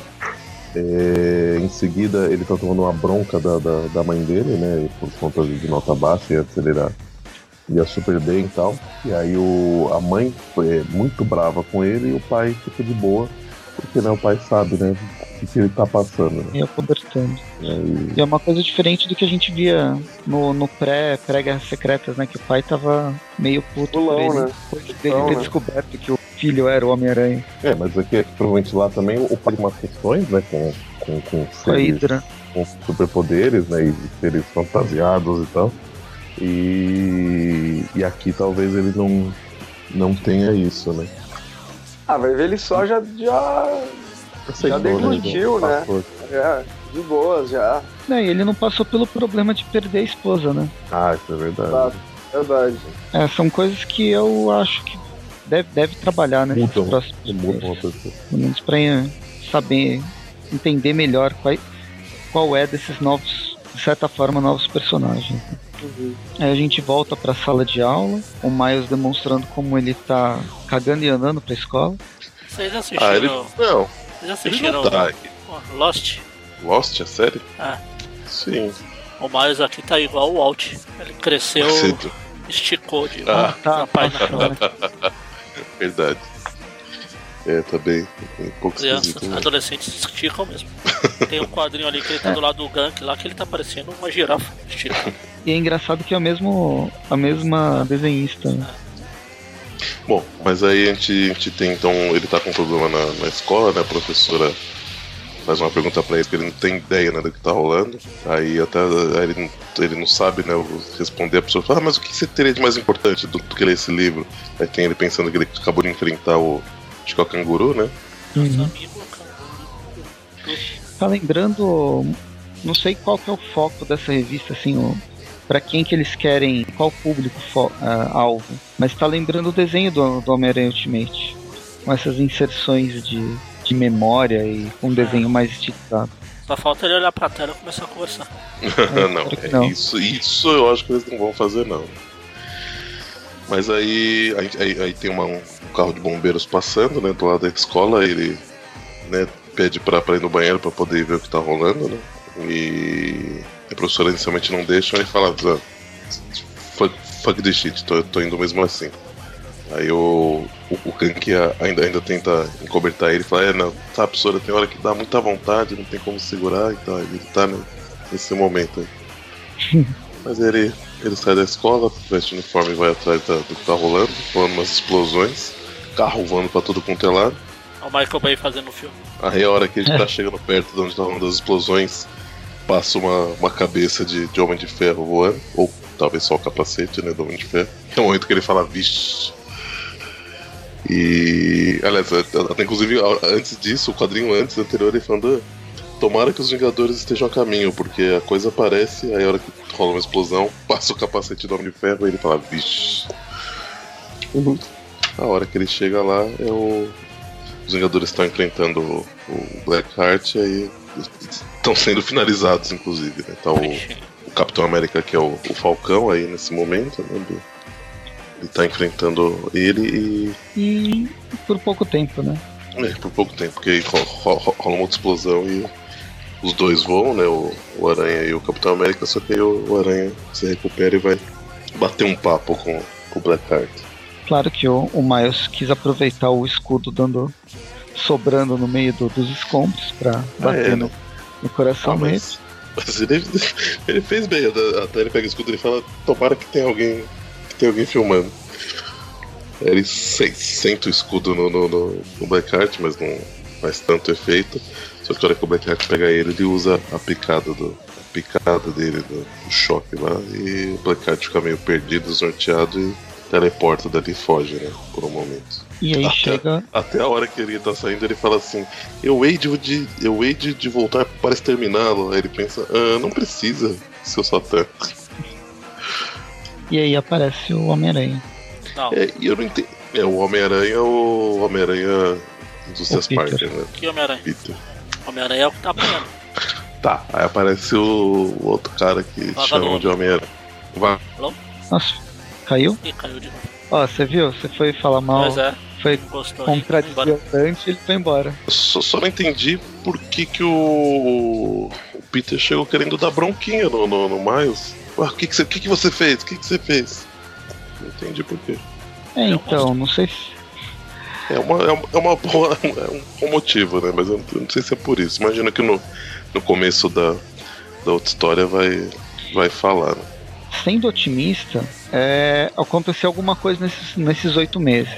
É, em seguida, ele tá tomando uma bronca da, da, da mãe dele, né? Por conta de nota baixa, e antes ele era, ia super bem e tal. E aí o, a mãe foi muito brava com ele e o pai fica de boa, porque né, o pai sabe, né? O que, que ele tá passando. Né? E acobertando. E- E é uma coisa diferente do que a gente via no, no pré, pré-Guerras Secretas, né? Que o pai tava meio puto por Pulão, ele. né? Depois dele Pulão, ter né? descoberto que o filho era o Homem-Aranha. É, mas aqui, provavelmente lá também o pai tem umas questões, né? Com, com, com Com a seres Hydra. com superpoderes, né? E seres fantasiados e tal. E, e aqui talvez ele não, não tenha isso, né? Ah, vai ver ele só já, já Aceitou, deglutiu, né? Passou. já de boas, já. Né, e ele não passou pelo problema de perder a esposa, né? Ah, isso é verdade. Tá. Verdade. É, são coisas que eu acho que deve, deve trabalhar, né? Mudam. próximos Muda uma pessoa. Pelo menos pra eh, saber, entender melhor qual, qual é desses novos, de certa forma, novos personagens. Uhum. Aí a gente volta pra sala de aula, o Miles demonstrando como ele tá cagando e andando pra escola. Vocês assistiram, Ah, ele. Não, vocês ele assistiram não tá. Lost? Lost, a série? Ah. Sim. O Miles aqui tá igual o Walt. Ele cresceu, Cedo. esticou de Ah. tá, tá, cara. Verdade. É, tá bem, um pouco Crianças. Né? adolescentes esticam mesmo. Tem um quadrinho ali que ele tá do (laughs) lado do gank lá que ele tá parecendo uma girafa esticada. E é engraçado que é o mesmo, a mesma desenhista. né? Bom, mas aí a gente, a gente tem então. Ele tá com um problema na, na escola, né? A professora faz uma pergunta pra ele que ele não tem ideia né, do que tá rolando. Aí até aí ele, não- ele não sabe, né? Responder a pessoa fala, ah, mas o que você teria de mais importante do, do que ler esse livro? Aí tem ele pensando que ele acabou de enfrentar o. Acho que é o canguru, né? Uhum. Tá lembrando, não sei qual que é o foco dessa revista, assim, o, pra quem que eles querem, qual público ah, alvo. Mas tá lembrando o desenho do, do Homem-Aranha Ultimate, com essas inserções de, de memória e com um desenho mais esticado. Só falta ele olhar pra tela e começar a conversar. (laughs) não, é não. Isso, isso eu acho que eles não vão fazer, não. Mas aí, aí, aí- aí tem uma- um carro de bombeiros passando, né, do lado da escola, ele né, pede pra, pra ir no banheiro pra poder ver o que tá rolando, né? E a professora inicialmente não deixa, aí fala, "Ah, fuck, fuck this shit, tô, tô indo mesmo assim. Aí o, o, o Kank ainda, ainda tenta encobertar ele e fala, é não, tá, professora, tem hora que dá muita vontade, não tem como segurar, então ele tá nesse momento aí. (laughs) Mas ele, ele sai da escola, veste o uniforme e vai atrás da- do que tá rolando, rolando umas explosões, carro voando pra tudo quanto é lado. O Michael Bay fazendo o filme. Aí a hora que ele tá (laughs) chegando perto de onde tá rolando as explosões, passa uma, uma cabeça de, de Homem de Ferro voando, ou talvez só o capacete, né, do Homem de Ferro. É o momento que ele fala, vixe. E, aliás, até inclusive a- antes disso, o quadrinho antes, anterior, ele falando, "Ah, tomara que os Vingadores estejam a caminho, porque a coisa aparece, aí a hora que rola uma explosão, (laughs) passa o capacete do Homem de Ferro e ele fala, vixe. A hora que ele chega lá, é o, os Vingadores estão enfrentando o, o Blackheart e aí estão sendo finalizados, inclusive. Né? Tá o, o Capitão América, que é o, o Falcão aí nesse momento, né? do- ele tá enfrentando ele e. E por pouco tempo, né? É, por pouco tempo, porque aí ro- ro- rola uma outra explosão e os dois voam, né? O, o Aranha e o Capitão América, só que aí o, o Aranha se recupera e vai bater um papo com, com o Blackheart. Claro que o, o Miles quis aproveitar o escudo dando sobrando no meio do- dos escombros pra bater é, no, né? no coração Ah, dele. mas, (laughs) mas ele, (laughs) ele fez bem, até até ele pega o escudo e fala, tomara que tenha alguém. Tenha alguém filmando. Ele se- senta o escudo no, no, no, no Blackheart, mas não faz tanto efeito. Só que na hora que o Blackheart pega ele, ele usa a picada do. A picada dele, do, do choque lá, e o Blackheart fica meio perdido, desnorteado e teleporta dali e foge, né? Por um momento. E aí Até- chega. Até a hora que ele tá saindo, ele fala assim: Eu hei de, de- eu hei de, de voltar para exterminá-lo. Aí ele pensa: ah, Não precisa, seu Satã. E aí aparece o Homem-Aranha. Não, É, e eu não entendo. É o Homem-Aranha, o Homem-Aranha O Peter. Parker, né? que Homem-Aranha? Peter. Homem-Aranha é o que tá apanhando. (laughs) Tá, aí aparece o, o outro cara que Vagalume. chamam de Homem-Aranha. Vai. Nossa, caiu? Ih, caiu de novo. Ó, você viu? Você foi falar mal, Mas é, foi contradizer ele foi embora. Só, só não entendi por que, que o, o Peter chegou querendo dar bronquinha no, no, no Miles. Ué, o que, que, você, que, que você fez? O que, que você fez? Não entendi por quê. É, um então, não sei se. É uma, é uma, é uma boa, (laughs) é um bom motivo, né? Mas eu não, sei se é por isso. Imagino que no, no começo da, da outra história vai, vai falar. Né? Sendo otimista, é, aconteceu alguma coisa nesses, nesses oito meses.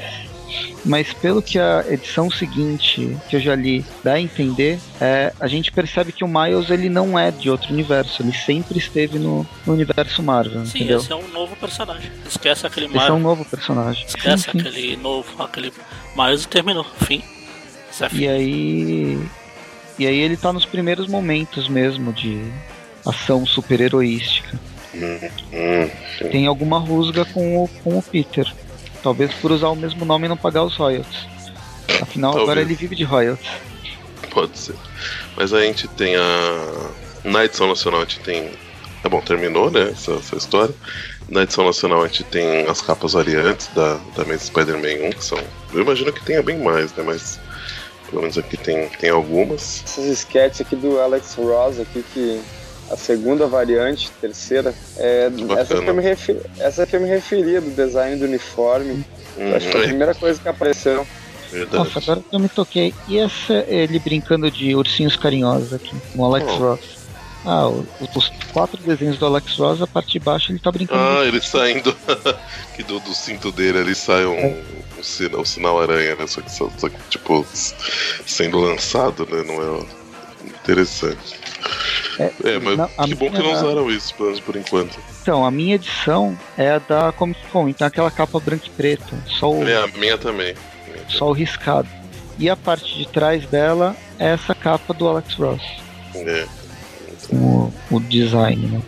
Mas pelo que a edição seguinte, que eu já li, dá a entender, é, a gente percebe que o Miles ele não é de outro universo, ele sempre esteve no, no universo Marvel, Sim, entendeu? esse é um novo personagem. Esquece aquele Esse é um Miles. novo personagem. Esquece Sim, sim. aquele novo, aquele Miles e terminou. Fim. É fim. E aí. E aí ele tá nos primeiros momentos mesmo de ação super-heroística. Hum, hum, Tem alguma rusga com o, com o Peter. Talvez por usar o mesmo nome e não pagar os royalties. Afinal, Talvez. agora ele vive de royalties. pode ser. Mas aí a gente tem a. Na edição nacional a gente tem. É bom, terminou, né? Essa, essa história. Na edição nacional a gente tem as capas variantes da, da Amazing Spider-Man 1, que são. Eu imagino que tenha bem mais, né? Mas pelo menos aqui tem, tem algumas. Essas sketches aqui do Alex Ross aqui que a segunda variante, terceira, é, essa, que eu me refer, essa que eu me referia do design do uniforme. Eu acho que foi a Hum, primeira coisa que apareceu. verdade. Nossa, agora que eu me toquei. E essa ele brincando de ursinhos carinhosos aqui, com o Alex Oh. Ross. Ah, os quatro desenhos do Alex Ross, a parte de baixo ele tá brincando. Ah, ele saindo. (laughs) que do, do cinto dele ali sai um, um sinal, um sinal aranha, né? Só que, só, só que, tipo, sendo lançado, né? Não é interessante. É, mas na- a que bom que não usaram isso, pelo menos por enquanto. Então, a minha edição é a da Comic Con, então aquela capa branca e preta, só o, É, a minha também. Minha só o riscado. E a parte de trás dela é essa capa do Alex Ross, também. É, com o, o design, né?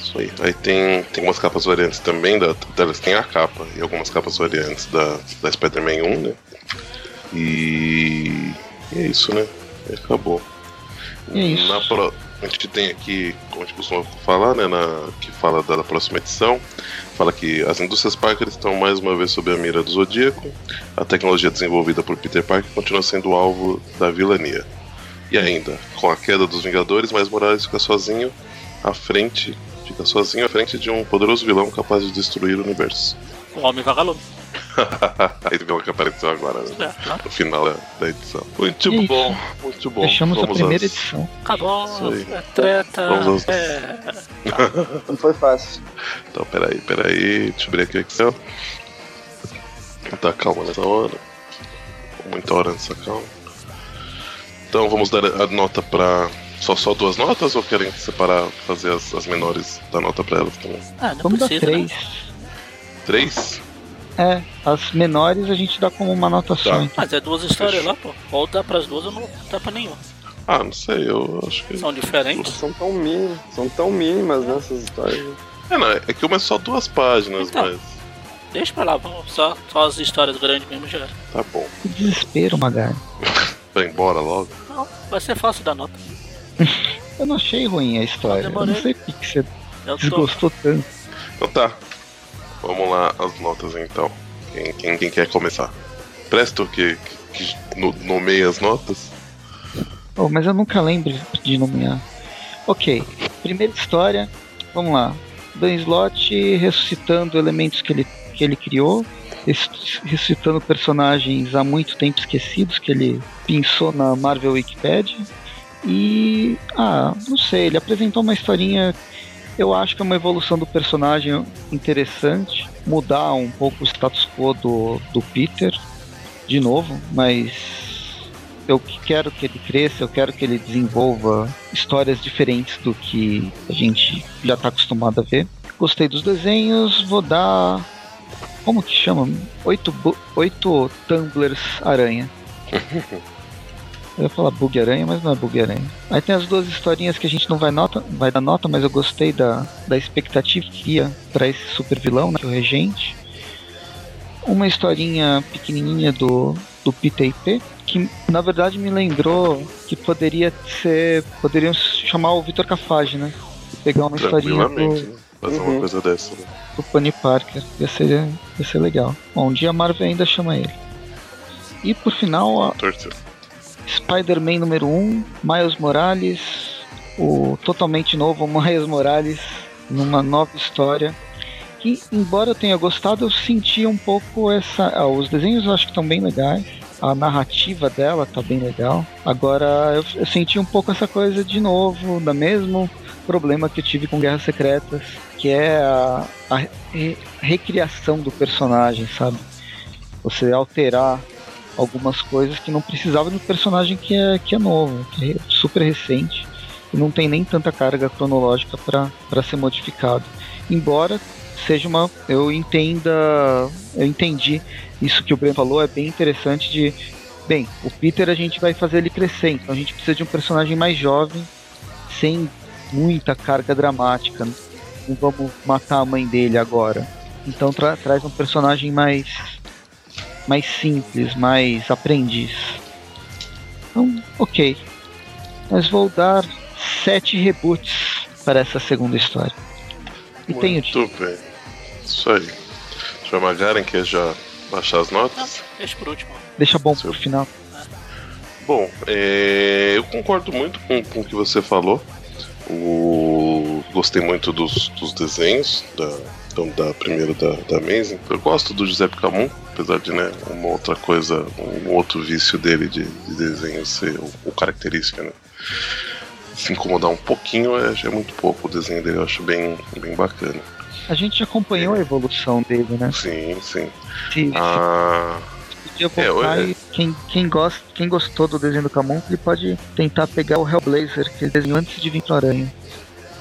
isso aí. Aí tem, tem umas capas variantes também, da, delas tem a capa, e algumas capas variantes da, da Spider-Man 1, né? E, e é isso, né? Acabou. É isso. Na pro- a gente tem aqui, como a gente costuma falar, né? Na, que fala da, próxima edição. Fala que as indústrias Parker estão mais uma vez sob a mira do Zodíaco. A tecnologia desenvolvida por Peter Parker continua sendo alvo da vilania. E ainda, com a queda dos Vingadores, Miles Morales fica sozinho à frente. Fica sozinho à frente de um poderoso vilão capaz de destruir o universo. O Homem Vagalume. (laughs) Aí vilão que apareceu agora, né? É, claro. No final da, da edição. Muito é bom, muito bom. Fechamos a Vamos primeira às- edição. Acabou. Isso aí. É treta. Vamos aos- É. (laughs) Não foi fácil. Então, peraí, peraí. Deixa eu abrir aqui o Excel. Tá calma nessa hora. Muita hora nessa calma. Então, vamos dar a nota pra. Só, só duas notas ou querem separar, fazer as, as menores da nota pra elas também? Ah, não Vamos dar precisa. três. Né? Três? É, as menores a gente dá como uma nota só. Tá. então. Mas é duas histórias lá, pô. Ou dá pras duas ou não dá pra nenhuma. Ah, não sei, eu acho que. São diferentes. São tão mínimas, são tão mínimas nessas histórias. É, não, é que uma é só duas páginas, Então. mas. Deixa pra lá, vamos. Só, só as histórias grandes mesmo já. Tá bom. Que desespero, Magari. (laughs) Vai embora logo. Não, vai ser fácil dar nota. (laughs) Eu não achei ruim a história. Eu não demorei. sei por que você Eu tô. desgostou tanto. Então tá. Vamos lá, as notas então. Quem, quem, quem quer começar? Presto que, que, que no, nomeia as notas? Oh, mas eu nunca lembro de nomear. Ok, primeira história, vamos lá. Dan Slott ressuscitando elementos que ele, que ele criou, ressuscitando personagens há muito tempo esquecidos que ele pensou na Marvel Wikipedia. E, ah, não sei, ele apresentou uma historinha eu acho que é uma evolução do personagem interessante, mudar um pouco o status quo do, do Peter, de novo, mas eu quero que ele cresça, eu quero que ele desenvolva histórias diferentes do que a gente já está acostumado a ver. Gostei dos desenhos, vou dar. Como que chama? Oito, oito tumblers aranha. (laughs) Eu ia falar bug aranha, mas não é bug aranha. Aí tem as duas historinhas que a gente não vai nota, vai dar nota, mas eu gostei da, da expectativa para esse super vilão, né, é o Regente. Uma historinha pequenininha do do PTP, que na verdade me lembrou que poderia ser, poderiam chamar o Vitor Cafage, né? Pegar uma historinha do, fazer uhum. uma coisa dessa. Né? Do Pony Parker, ia ser, ia ser legal. Bom, um dia a Marvel ainda chama ele. E por final, a, Spider-Man número 1, Miles Morales, o totalmente novo (laughs) Miles Morales, numa nova história. Que, embora eu tenha gostado, eu senti um pouco essa. Ah, os desenhos eu acho que estão bem legais. A narrativa dela tá bem legal. Agora eu, eu senti um pouco essa coisa de novo, da mesmo problema que eu tive com Guerras Secretas, que é a, a re, recriação do personagem, sabe? Você alterar algumas coisas que não precisava do personagem que é, que é novo, que é super recente e não tem nem tanta carga cronológica para ser modificado. Embora seja uma. Eu entenda. Eu entendi isso que o Breno falou, é bem interessante de. Bem, o Peter a gente vai fazer ele crescer, então a gente precisa de um personagem mais jovem, sem muita carga dramática. Não vamos matar a mãe dele agora. Então tra traz um personagem mais mais simples, mais aprendiz. Então, ok. Mas vou dar sete reboots para essa segunda história. E Muito tenho Muito bem. Isso aí. João Magaren quer já baixar as notas? Não, deixa por último. Deixa bom Seu... pro final. Bom, é... eu concordo muito com, com o que você falou. O... Gostei muito dos, dos desenhos da, então, da primeira da, da Amazing. Eu gosto do Giuseppe Camus, apesar de né, uma outra coisa, um outro vício dele de, de desenho ser o, o característica, né? Se incomodar um pouquinho é, é muito pouco. O desenho dele eu acho bem, bem bacana. A gente acompanhou a evolução dele, né? Sim, sim. sim ah, podia voltar é, e quem, quem, gosta, quem gostou do desenho do Camus, ele pode tentar pegar o Hellblazer, que ele desenhou antes de vir pro Aranha.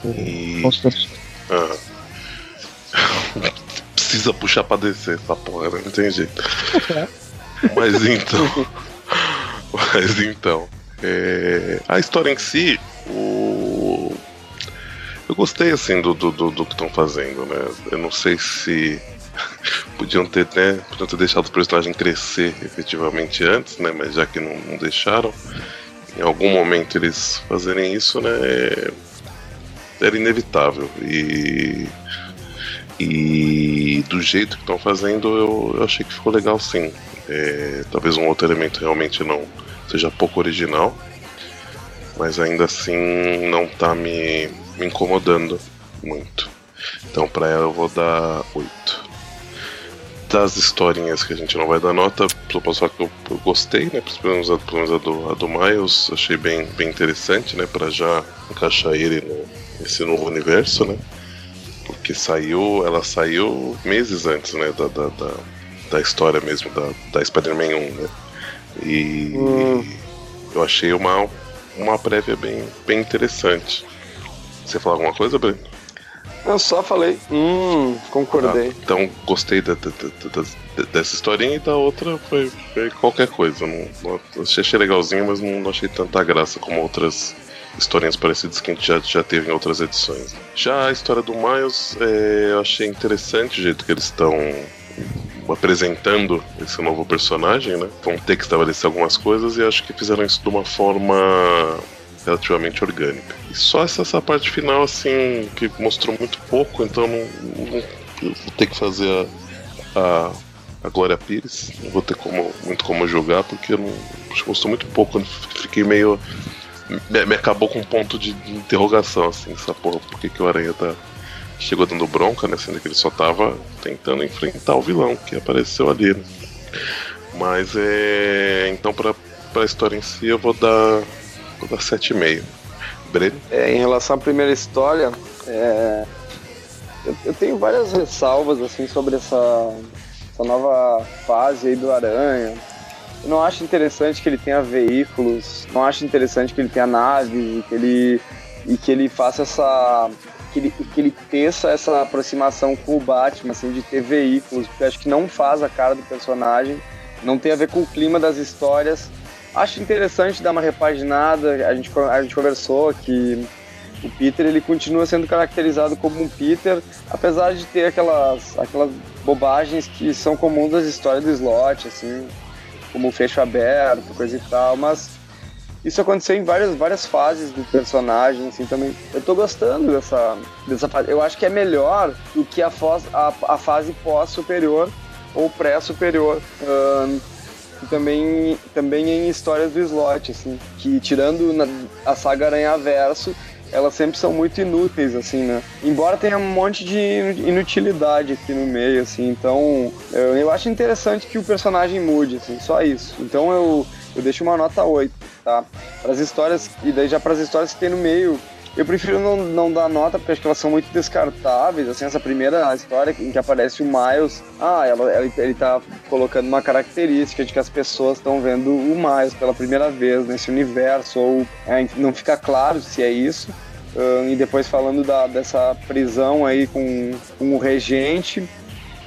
E... Constante. Ah. (laughs) Precisa puxar pra descer essa porra, né? não tem jeito. Mas então. (laughs) Mas então. É... A história em si, o... eu gostei assim do, do, do, do que estão fazendo, né? Eu não sei se (laughs) podiam ter, né, podiam ter deixado o personagem crescer efetivamente antes, né? Mas já que não, não deixaram, em algum momento eles fazerem isso, né? Era inevitável. E e do jeito que estão fazendo, eu, eu, achei que ficou legal sim. É, talvez um outro elemento realmente não seja pouco original, mas ainda assim não está me, me incomodando muito. Então para ela eu vou dar 8. Das historinhas que a gente não vai dar nota, só posso falar que eu, eu gostei, né? Menos, a, pelo menos a, do, a do Miles, achei bem, bem interessante, né? Para já encaixar ele no, nesse novo universo, né? Porque saiu, ela saiu meses antes, né, da, da, da, da história mesmo, da, da Spider-Man 1, né? E hum. eu achei uma, uma prévia bem, bem interessante. Você falou alguma coisa, Breno? Eu só falei, hum, concordei. Ah, então gostei da, da, da, dessa historinha e da outra foi, foi qualquer coisa. Não, não, achei legalzinho, mas não, não achei tanta graça como outras historinhas parecidas que a gente já, já teve em outras edições. Já a história do Miles, é, eu achei interessante o jeito que eles estão apresentando esse novo personagem, né? Vão ter que estabelecer algumas coisas e acho que fizeram isso de uma forma relativamente orgânica. E só essa, essa parte final, assim, que mostrou muito pouco, então não, não, vou ter que fazer a, a, a Glória Pires. Não vou ter como, muito como jogar, porque eu não. Gostou muito pouco. Fiquei meio. Me, me, acabou com um ponto de interrogação, assim, essa porra, por que, que o Aranha tá. Chegou dando bronca, né? Sendo que ele só tava tentando enfrentar o vilão que apareceu ali, né? Mas é. Então, pra, pra história em si, eu vou dar. Vou dar 7,5. Breno? É, em relação à primeira história, é, eu, eu, tenho várias ressalvas assim sobre essa, essa nova fase aí do Aranha. Eu não acho interessante que ele tenha veículos, não acho interessante que ele tenha naves e que ele, e que ele faça essa. Que ele, que ele teça essa aproximação com o Batman, assim, de ter veículos, porque acho que não faz a cara do personagem, não tem a ver com o clima das histórias. Acho interessante dar uma repaginada, a gente, a gente conversou que o Peter ele continua sendo caracterizado como um Peter, apesar de ter aquelas, aquelas bobagens que são comuns das histórias do slot, assim, como fecho aberto, coisa e tal, mas isso aconteceu em várias, várias fases do personagem, assim, também. Eu tô gostando dessa, dessa fase. Eu acho que é melhor do que a, a, a fase pós-superior ou pré-superior. Um, também, também em histórias do slot, assim, que tirando na, a saga Aranha Verso, elas sempre são muito inúteis, assim, né? Embora tenha um monte de inutilidade aqui no meio, assim, então eu, eu acho interessante que o personagem mude, assim, só isso. Então eu, eu deixo uma nota 8, tá? Para as histórias, e daí já para as histórias que tem no meio, eu prefiro não, não dar nota porque acho que elas são muito descartáveis. Assim, essa primeira história em que aparece o Miles, ah, ela, ela, ele tá colocando uma característica de que as pessoas estão vendo o Miles pela primeira vez nesse universo, ou é, não fica claro se é isso. Uh, e depois falando da, dessa prisão aí com, com o regente.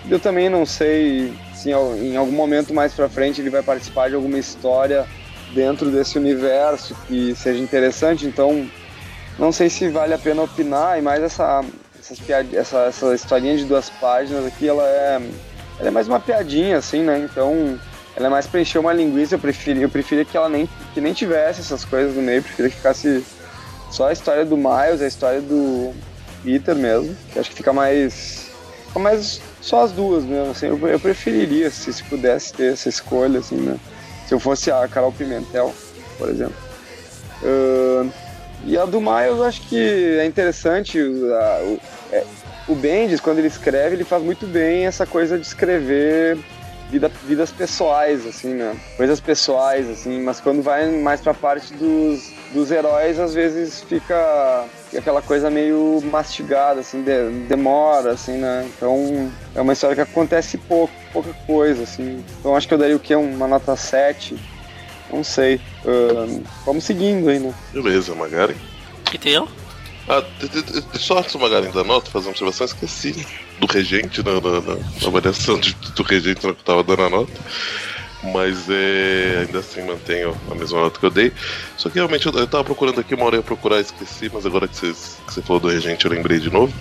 Eu também não sei se em algum momento mais pra frente ele vai participar de alguma história dentro desse universo que seja interessante, então não sei se vale a pena opinar, e mais essa, essas piad... essa, essa historinha de duas páginas aqui, ela é, ela é mais uma piadinha, assim, né? Então, ela é mais pra encher uma linguiça, eu preferia, eu preferia que ela nem, que nem tivesse essas coisas no meio, eu preferia que ficasse só a história do Miles, a história do Peter mesmo, que acho que fica mais. Fica mais só as duas mesmo, assim, eu, eu preferiria se, se pudesse ter essa escolha, assim, né? Se eu fosse a Carol Pimentel, por exemplo. Uh, e a do Miles acho que é interessante. A, o, é, o Bendis, quando ele escreve, ele faz muito bem essa coisa de escrever vida, vidas pessoais, assim, né? Coisas pessoais, assim, mas quando vai mais pra parte dos, dos heróis, às vezes fica aquela coisa meio mastigada, assim, de, demora, assim, né? Então é uma história que acontece pouco, pouca coisa, assim. Então acho que eu daria o quê? Uma nota 7 não sei. Uh, vamos seguindo aí, né? Beleza, Magari. Que tem eu? Ah, só antes do Magari da nota, fazer uma observação, esqueci do regente na, na, na, na avaliação de, do regente que eu tava dando a nota. Mas é, ainda assim mantenho a mesma nota que eu dei. Só que realmente eu, eu tava procurando aqui, uma hora eu ia procurar esqueci, mas agora que, que você falou do regente eu lembrei de novo.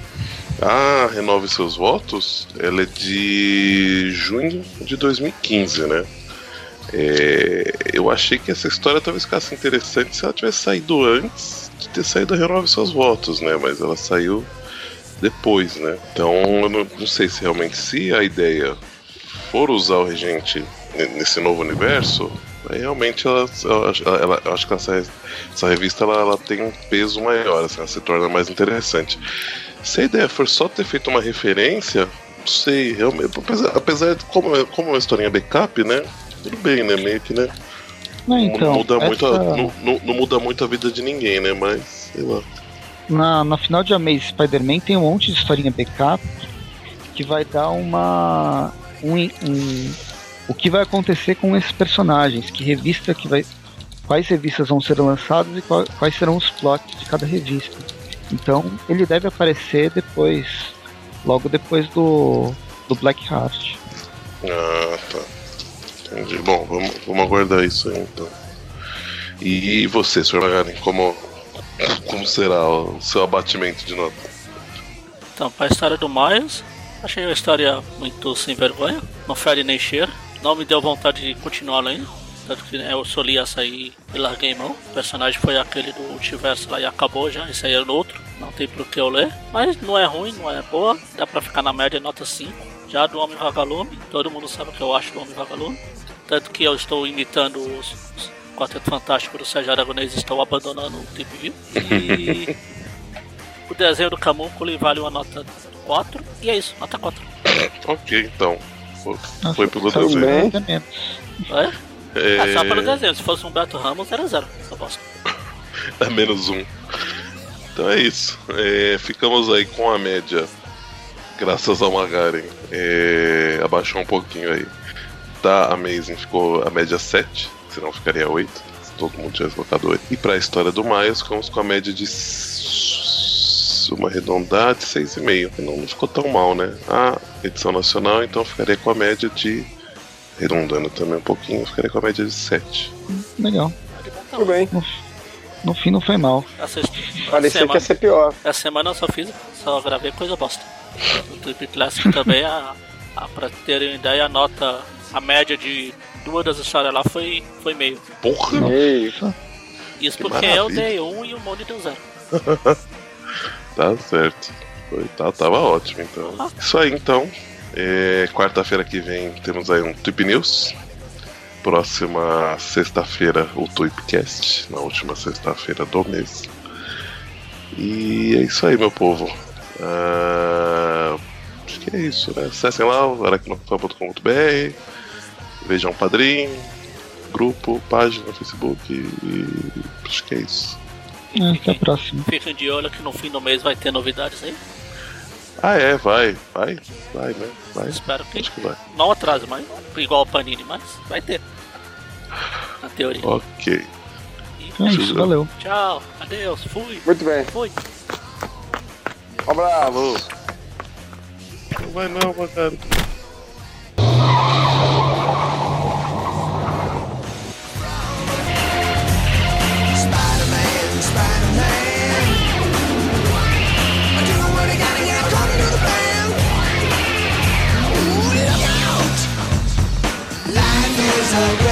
Ah, renove seus votos, ela é de junho de 2015, né? É, eu achei que essa história talvez ficasse interessante se ela tivesse saído antes de ter saído a Renove Seus Votos, né? Mas ela saiu depois, né? Então eu não, não sei se realmente se a ideia for usar o Regente nesse novo universo, realmente ela, ela, ela, eu acho que essa, essa revista ela, ela, tem um peso maior, assim, ela se torna mais interessante. Se a ideia for só ter feito uma referência, não sei, realmente, apesar, apesar de como, como é uma historinha backup, né? Tudo bem, né? Meio que, né? Não, então, não, muda essa... muito a, não, não, não, muda muito a vida de ninguém, né? Mas, sei lá. Na, na final de Amazing Spider-Man tem um monte de historinha backup que vai dar uma. Um, um, o que vai acontecer com esses personagens, que revista que vai. Quais revistas vão ser lançadas e qual, quais serão os plots de cada revista. Então ele deve aparecer depois, logo depois do, do Black Heart. Ah, tá. Entendi. Bom, vamos, vamos aguardar isso aí então. E você, Sr. Magaren, como, como será o seu abatimento de nota? Então, para a história do Miles, achei a história muito sem vergonha, não fere nem cheiro, não me deu vontade de continuar lendo. Tanto que né, eu solia sair e larguei mão. O personagem foi aquele do multiverso lá e acabou já. Esse aí é no outro. Não tem por que eu ler. Mas não é ruim, não é boa. Dá pra ficar na média nota 5. Já do Homem Vagalume, todo mundo sabe o que eu acho do Homem Vagalume. Tanto que eu estou imitando os, os Quarteto Fantástico do Sérgio Aragonês estou abandonando o Tip View. E (laughs) o desenho do Camúnculo vale uma nota 4. E é isso, nota 4. Ok, então. Foi, Nossa, foi pelo desenho. nota menos. É? É, Ah, só pelo desenho. Se fosse um Beto Ramos, era zero. Essa bosta. é menos um. Então é isso. É, ficamos aí com a média. Graças ao Magaren. É, abaixou um pouquinho aí. Da Amazing ficou a média 7, senão ficaria 8. Se todo mundo tivesse colocado 8. E pra história do Miles, ficamos com a média de. Uma arredondada de 6,5. Não, não ficou tão mal, né? A edição nacional, então ficaria com a média de. Arredondando também um pouquinho, ficaria com a média de 7. Legal. Tudo bem. No, no fim não foi mal. Essa, Parecia que ia ser pior. essa semana eu só fiz, só gravei coisa bosta. No Trip Classic também, a, a, pra terem uma ideia, a nota, a média de duas das histórias lá foi, foi meio. Porra! Ei, Isso Que porque eu maravilha. dei um e o Moni deu zero. (laughs) Tá certo. Foi, tá, tava ótimo, então. Isso aí, então. É, Quarta-feira que vem temos aí um Tweep News. Próxima sexta-feira, o Tweepcast. Na última sexta-feira do mês. E é isso aí, meu povo. Ah, acho que é isso, né? Acessem lá, aracnofan.com.br. Vejam o padrinho, grupo, página, Facebook. E acho que é isso. É, Até a próxima. Fiquem de olho que no fim do mês vai ter novidades aí. Ah, é, vai, vai, vai, né? Vai. Espero que Acho que vai. não atrase, mas igual o Panini, mas vai ter. Na teoria. Ok. Então é isso, valeu. Tchau, adeus, fui, muito bem. fui. Um abraço. Não vai não, cara. I